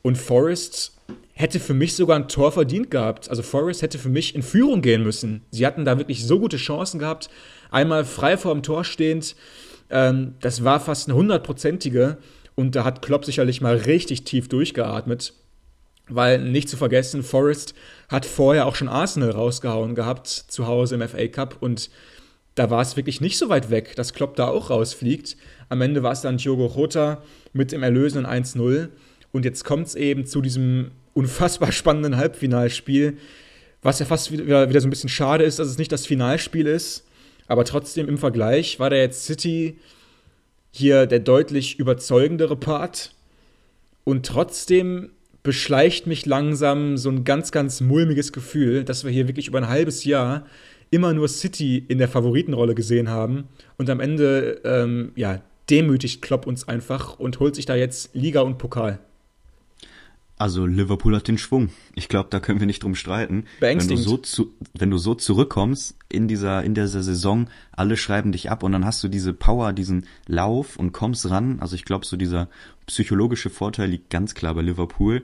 Und Forest hätte für mich sogar ein Tor verdient gehabt. Also Forest hätte für mich in Führung gehen müssen. Sie hatten da wirklich so gute Chancen gehabt. Einmal frei vor dem Tor stehend. Ähm, das war fast eine hundertprozentige. Und da hat Klopp sicherlich mal richtig tief durchgeatmet. Weil nicht zu vergessen, Forest hat vorher auch schon Arsenal rausgehauen gehabt zu Hause im FA Cup und da war es wirklich nicht so weit weg, dass Klopp da auch rausfliegt. Am Ende war es dann Diogo Jota mit dem erlösenden 1-0 und jetzt kommt es eben zu diesem unfassbar spannenden Halbfinalspiel, Was ja fast wieder, wieder so ein bisschen schade ist, dass es nicht das Finalspiel ist. Aber trotzdem im Vergleich war da jetzt City hier der deutlich überzeugendere Part. Und trotzdem beschleicht mich langsam so ein ganz, ganz mulmiges Gefühl, dass wir hier wirklich über ein halbes Jahr immer nur City in der Favoritenrolle gesehen haben und am Ende ähm, ja, demütigt Klopp uns einfach und holt sich da jetzt Liga und Pokal. Also Liverpool hat den Schwung. Ich glaube, da können wir nicht drum streiten. Wenn du, so zu, wenn du so zurückkommst in dieser, in dieser Saison, alle schreiben dich ab und dann hast du diese Power, diesen Lauf und kommst ran. Also ich glaube, so dieser psychologische Vorteil liegt ganz klar bei Liverpool.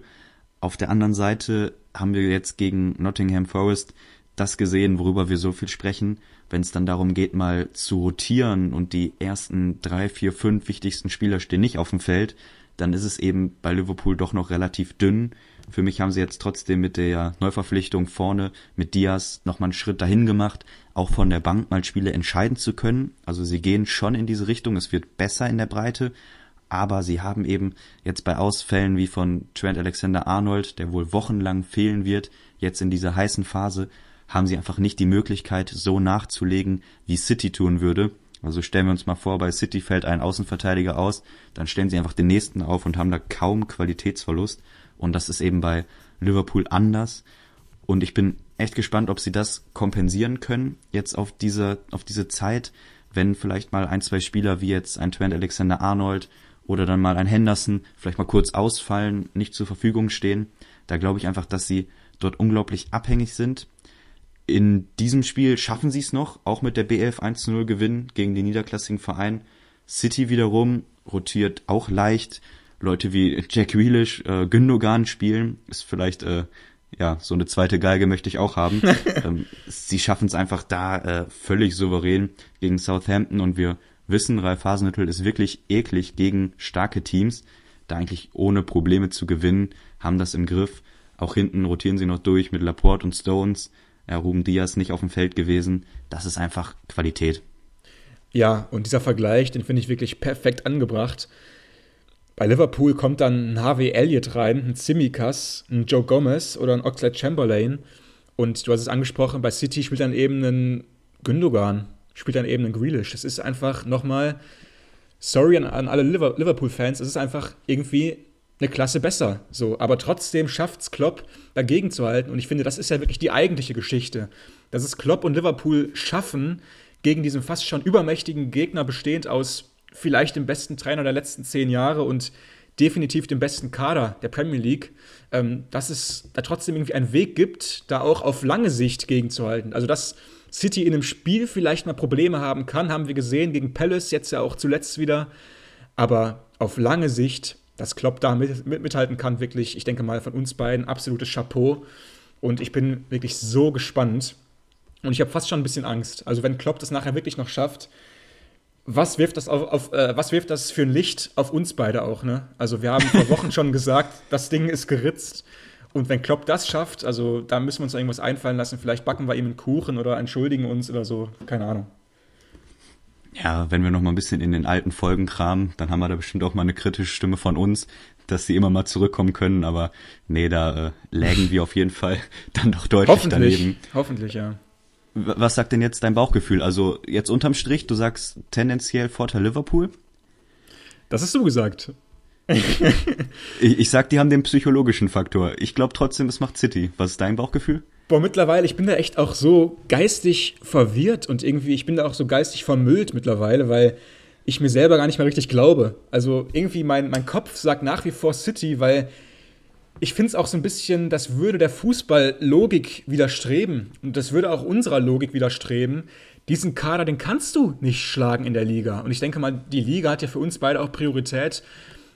Auf der anderen Seite haben wir jetzt gegen Nottingham Forest das gesehen, worüber wir so viel sprechen, wenn es dann darum geht, mal zu rotieren und die ersten drei, vier, fünf wichtigsten Spieler stehen nicht auf dem Feld, dann ist es eben bei Liverpool doch noch relativ dünn. Für mich haben sie jetzt trotzdem mit der Neuverpflichtung vorne mit Diaz nochmal einen Schritt dahin gemacht, auch von der Bank mal Spiele entscheiden zu können. Also sie gehen schon in diese Richtung, es wird besser in der Breite, aber sie haben eben jetzt bei Ausfällen wie von Trent Alexander Arnold, der wohl wochenlang fehlen wird, jetzt in dieser heißen Phase, haben sie einfach nicht die Möglichkeit, so nachzulegen, wie City tun würde. Also stellen wir uns mal vor, bei City fällt ein Außenverteidiger aus, dann stellen sie einfach den nächsten auf und haben da kaum Qualitätsverlust. Und das ist eben bei Liverpool anders. Und ich bin echt gespannt, ob sie das kompensieren können, jetzt auf diese, auf diese Zeit, wenn vielleicht mal ein, zwei Spieler wie jetzt ein Trent Alexander Arnold oder dann mal ein Henderson vielleicht mal kurz ausfallen, nicht zur Verfügung stehen. Da glaube ich einfach, dass sie dort unglaublich abhängig sind in diesem Spiel schaffen sie es noch, auch mit der BF 1-0 Gewinn gegen den niederklassigen Verein. City wiederum rotiert auch leicht. Leute wie Jack Grealish, äh, Gündogan spielen, ist vielleicht äh, ja so eine zweite Geige möchte ich auch haben. ähm, sie schaffen es einfach da äh, völlig souverän gegen Southampton und wir wissen, Ralf Hasenhüttl ist wirklich eklig gegen starke Teams, da eigentlich ohne Probleme zu gewinnen, haben das im Griff. Auch hinten rotieren sie noch durch mit Laporte und Stones ja, Ruben Diaz nicht auf dem Feld gewesen. Das ist einfach Qualität. Ja, und dieser Vergleich, den finde ich wirklich perfekt angebracht. Bei Liverpool kommt dann ein Harvey Elliott rein, ein Simikas, ein Joe Gomez oder ein Oxlade Chamberlain. Und du hast es angesprochen, bei City spielt dann eben ein Gündogan, spielt dann eben ein Grealish. Das ist einfach nochmal, sorry an, an alle Liverpool-Fans, es ist einfach irgendwie eine Klasse besser. So, aber trotzdem schafft es Klopp, dagegen zu halten. Und ich finde, das ist ja wirklich die eigentliche Geschichte. Dass es Klopp und Liverpool schaffen, gegen diesen fast schon übermächtigen Gegner bestehend aus vielleicht dem besten Trainer der letzten zehn Jahre und definitiv dem besten Kader der Premier League, ähm, dass es da trotzdem irgendwie einen Weg gibt, da auch auf lange Sicht gegenzuhalten. Also, dass City in einem Spiel vielleicht mal Probleme haben kann, haben wir gesehen gegen Palace, jetzt ja auch zuletzt wieder. Aber auf lange Sicht dass Klopp da mit, mit, mithalten kann, wirklich, ich denke mal, von uns beiden absolutes Chapeau. Und ich bin wirklich so gespannt. Und ich habe fast schon ein bisschen Angst. Also, wenn Klopp das nachher wirklich noch schafft, was wirft das, auf, auf äh, was wirft das für ein Licht auf uns beide auch, ne? Also, wir haben vor Wochen schon gesagt, das Ding ist geritzt. Und wenn Klopp das schafft, also da müssen wir uns irgendwas einfallen lassen. Vielleicht backen wir ihm einen Kuchen oder entschuldigen uns oder so. Keine Ahnung. Ja, wenn wir noch mal ein bisschen in den alten Folgen kramen, dann haben wir da bestimmt auch mal eine kritische Stimme von uns, dass sie immer mal zurückkommen können. Aber nee, da äh, lägen wir auf jeden Fall dann doch deutlich Hoffentlich. daneben. Hoffentlich, ja. Was sagt denn jetzt dein Bauchgefühl? Also jetzt unterm Strich, du sagst tendenziell Vorteil Liverpool? Das hast du gesagt. ich, ich sag, die haben den psychologischen Faktor. Ich glaube trotzdem, es macht City. Was ist dein Bauchgefühl? Boah, mittlerweile, ich bin da echt auch so geistig verwirrt und irgendwie, ich bin da auch so geistig vermüllt mittlerweile, weil ich mir selber gar nicht mehr richtig glaube. Also irgendwie mein, mein Kopf sagt nach wie vor City, weil ich finde es auch so ein bisschen, das würde der Fußballlogik widerstreben und das würde auch unserer Logik widerstreben. Diesen Kader, den kannst du nicht schlagen in der Liga. Und ich denke mal, die Liga hat ja für uns beide auch Priorität.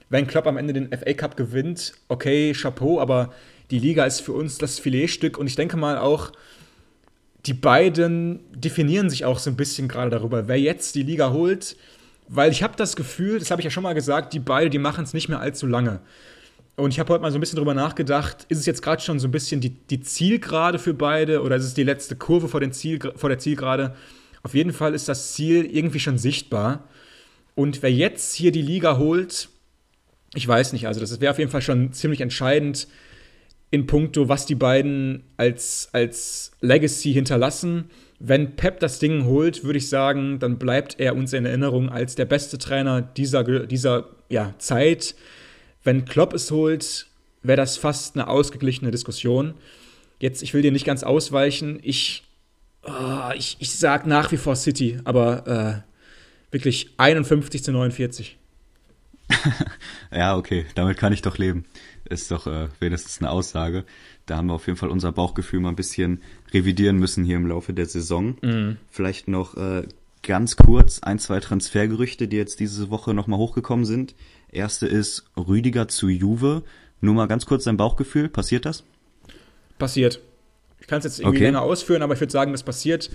Wenn Klopp am Ende den FA Cup gewinnt, okay, Chapeau, aber die Liga ist für uns das Filetstück und ich denke mal auch, die beiden definieren sich auch so ein bisschen gerade darüber, wer jetzt die Liga holt, weil ich habe das Gefühl, das habe ich ja schon mal gesagt, die beiden, die machen es nicht mehr allzu lange. Und ich habe heute mal so ein bisschen darüber nachgedacht, ist es jetzt gerade schon so ein bisschen die, die Zielgerade für beide oder ist es die letzte Kurve vor, den Ziel, vor der Zielgerade? Auf jeden Fall ist das Ziel irgendwie schon sichtbar. Und wer jetzt hier die Liga holt, ich weiß nicht, also das wäre auf jeden Fall schon ziemlich entscheidend, in puncto, was die beiden als, als Legacy hinterlassen. Wenn Pep das Ding holt, würde ich sagen, dann bleibt er uns in Erinnerung als der beste Trainer dieser, dieser ja, Zeit. Wenn Klopp es holt, wäre das fast eine ausgeglichene Diskussion. Jetzt, ich will dir nicht ganz ausweichen. Ich, oh, ich, ich sag nach wie vor City, aber äh, wirklich 51 zu 49. ja, okay, damit kann ich doch leben. Ist doch äh, wenigstens eine Aussage. Da haben wir auf jeden Fall unser Bauchgefühl mal ein bisschen revidieren müssen hier im Laufe der Saison. Mhm. Vielleicht noch äh, ganz kurz ein, zwei Transfergerüchte, die jetzt diese Woche nochmal hochgekommen sind. Erste ist Rüdiger zu Juve. Nur mal ganz kurz dein Bauchgefühl, passiert das? Passiert. Ich kann es jetzt irgendwie okay. länger ausführen, aber ich würde sagen, das passiert.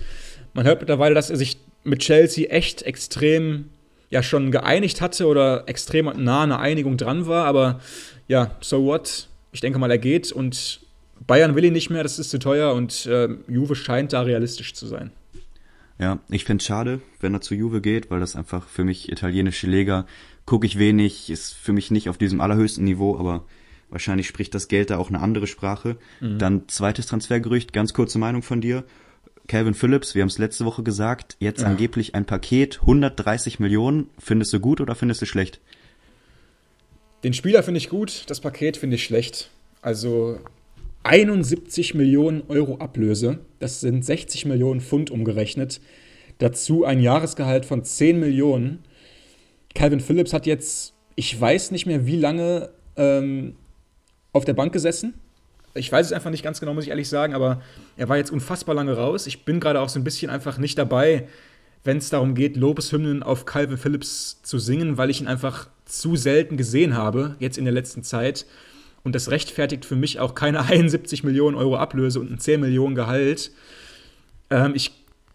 Man hört mittlerweile, dass er sich mit Chelsea echt extrem ja schon geeinigt hatte oder extrem nah an einer Einigung dran war, aber ja, so what? Ich denke mal, er geht und Bayern will ihn nicht mehr, das ist zu teuer und äh, Juve scheint da realistisch zu sein. Ja, ich finde es schade, wenn er zu Juve geht, weil das einfach für mich italienische Liga gucke ich wenig, ist für mich nicht auf diesem allerhöchsten Niveau, aber wahrscheinlich spricht das Geld da auch eine andere Sprache. Mhm. Dann zweites Transfergerücht, ganz kurze Meinung von dir. Calvin Phillips, wir haben es letzte Woche gesagt, jetzt ja. angeblich ein Paket, 130 Millionen. Findest du gut oder findest du schlecht? Den Spieler finde ich gut, das Paket finde ich schlecht. Also 71 Millionen Euro Ablöse, das sind 60 Millionen Pfund umgerechnet. Dazu ein Jahresgehalt von 10 Millionen. Calvin Phillips hat jetzt, ich weiß nicht mehr wie lange, ähm, auf der Bank gesessen ich weiß es einfach nicht ganz genau, muss ich ehrlich sagen, aber er war jetzt unfassbar lange raus. Ich bin gerade auch so ein bisschen einfach nicht dabei, wenn es darum geht, Lobeshymnen auf Calvin Phillips zu singen, weil ich ihn einfach zu selten gesehen habe, jetzt in der letzten Zeit. Und das rechtfertigt für mich auch keine 71 Millionen Euro Ablöse und ein 10 Millionen Gehalt. Ähm, ich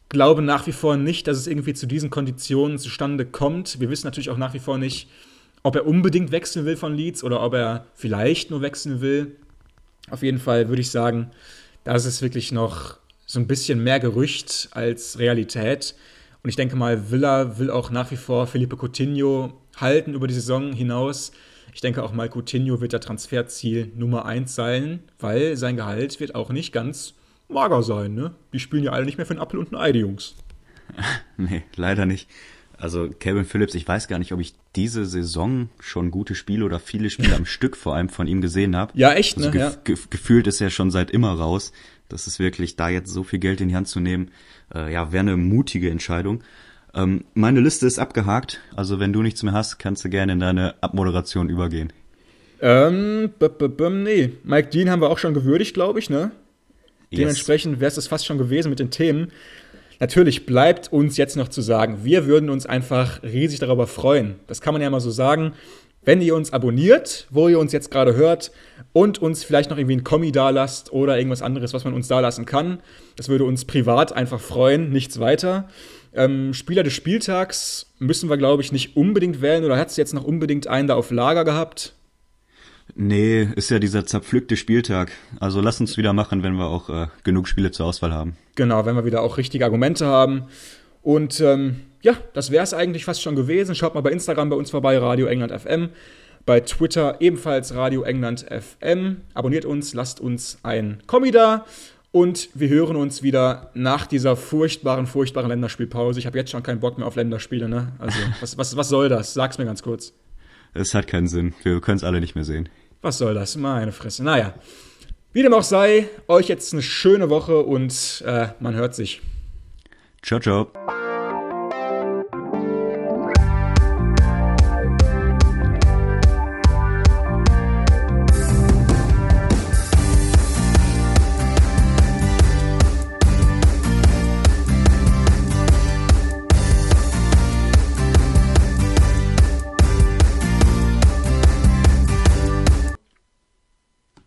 glaube nach wie vor nicht, dass es irgendwie zu diesen Konditionen zustande kommt. Wir wissen natürlich auch nach wie vor nicht, ob er unbedingt wechseln will von Leeds oder ob er vielleicht nur wechseln will. Auf jeden Fall würde ich sagen, das ist wirklich noch so ein bisschen mehr Gerücht als Realität. Und ich denke mal, Villa will auch nach wie vor Felipe Coutinho halten über die Saison hinaus. Ich denke auch mal, Coutinho wird der Transferziel Nummer 1 sein, weil sein Gehalt wird auch nicht ganz mager sein. Ne? Die spielen ja alle nicht mehr für einen Apfel und ein Ei, die Jungs. nee, leider nicht. Also Kevin Phillips, ich weiß gar nicht, ob ich diese Saison schon gute Spiele oder viele Spiele am Stück vor allem von ihm gesehen habe. Ja, echt, also ne? Also gef ja. gefühlt ist er schon seit immer raus. Das ist wirklich, da jetzt so viel Geld in die Hand zu nehmen, äh, ja, wäre eine mutige Entscheidung. Ähm, meine Liste ist abgehakt, also wenn du nichts mehr hast, kannst du gerne in deine Abmoderation übergehen. Ähm, b -b -b nee. Mike Dean haben wir auch schon gewürdigt, glaube ich, ne? Yes. Dementsprechend wäre es das fast schon gewesen mit den Themen. Natürlich bleibt uns jetzt noch zu sagen, wir würden uns einfach riesig darüber freuen. Das kann man ja mal so sagen. Wenn ihr uns abonniert, wo ihr uns jetzt gerade hört, und uns vielleicht noch irgendwie ein Kommi dalasst oder irgendwas anderes, was man uns dalassen kann, das würde uns privat einfach freuen, nichts weiter. Ähm, Spieler des Spieltags müssen wir, glaube ich, nicht unbedingt wählen. Oder hat es jetzt noch unbedingt einen da auf Lager gehabt? Nee, ist ja dieser zerpflückte Spieltag. Also lass uns wieder machen, wenn wir auch äh, genug Spiele zur Auswahl haben. Genau, wenn wir wieder auch richtige Argumente haben. Und ähm, ja, das wäre es eigentlich fast schon gewesen. Schaut mal bei Instagram bei uns vorbei, Radio England FM. Bei Twitter ebenfalls Radio England FM. Abonniert uns, lasst uns ein Kommi da. Und wir hören uns wieder nach dieser furchtbaren, furchtbaren Länderspielpause. Ich habe jetzt schon keinen Bock mehr auf Länderspiele, ne? Also, was, was, was soll das? Sag's mir ganz kurz. Es hat keinen Sinn. Wir können es alle nicht mehr sehen. Was soll das? Meine Fresse. Naja. Wie dem auch sei, euch jetzt eine schöne Woche und äh, man hört sich. Ciao, ciao.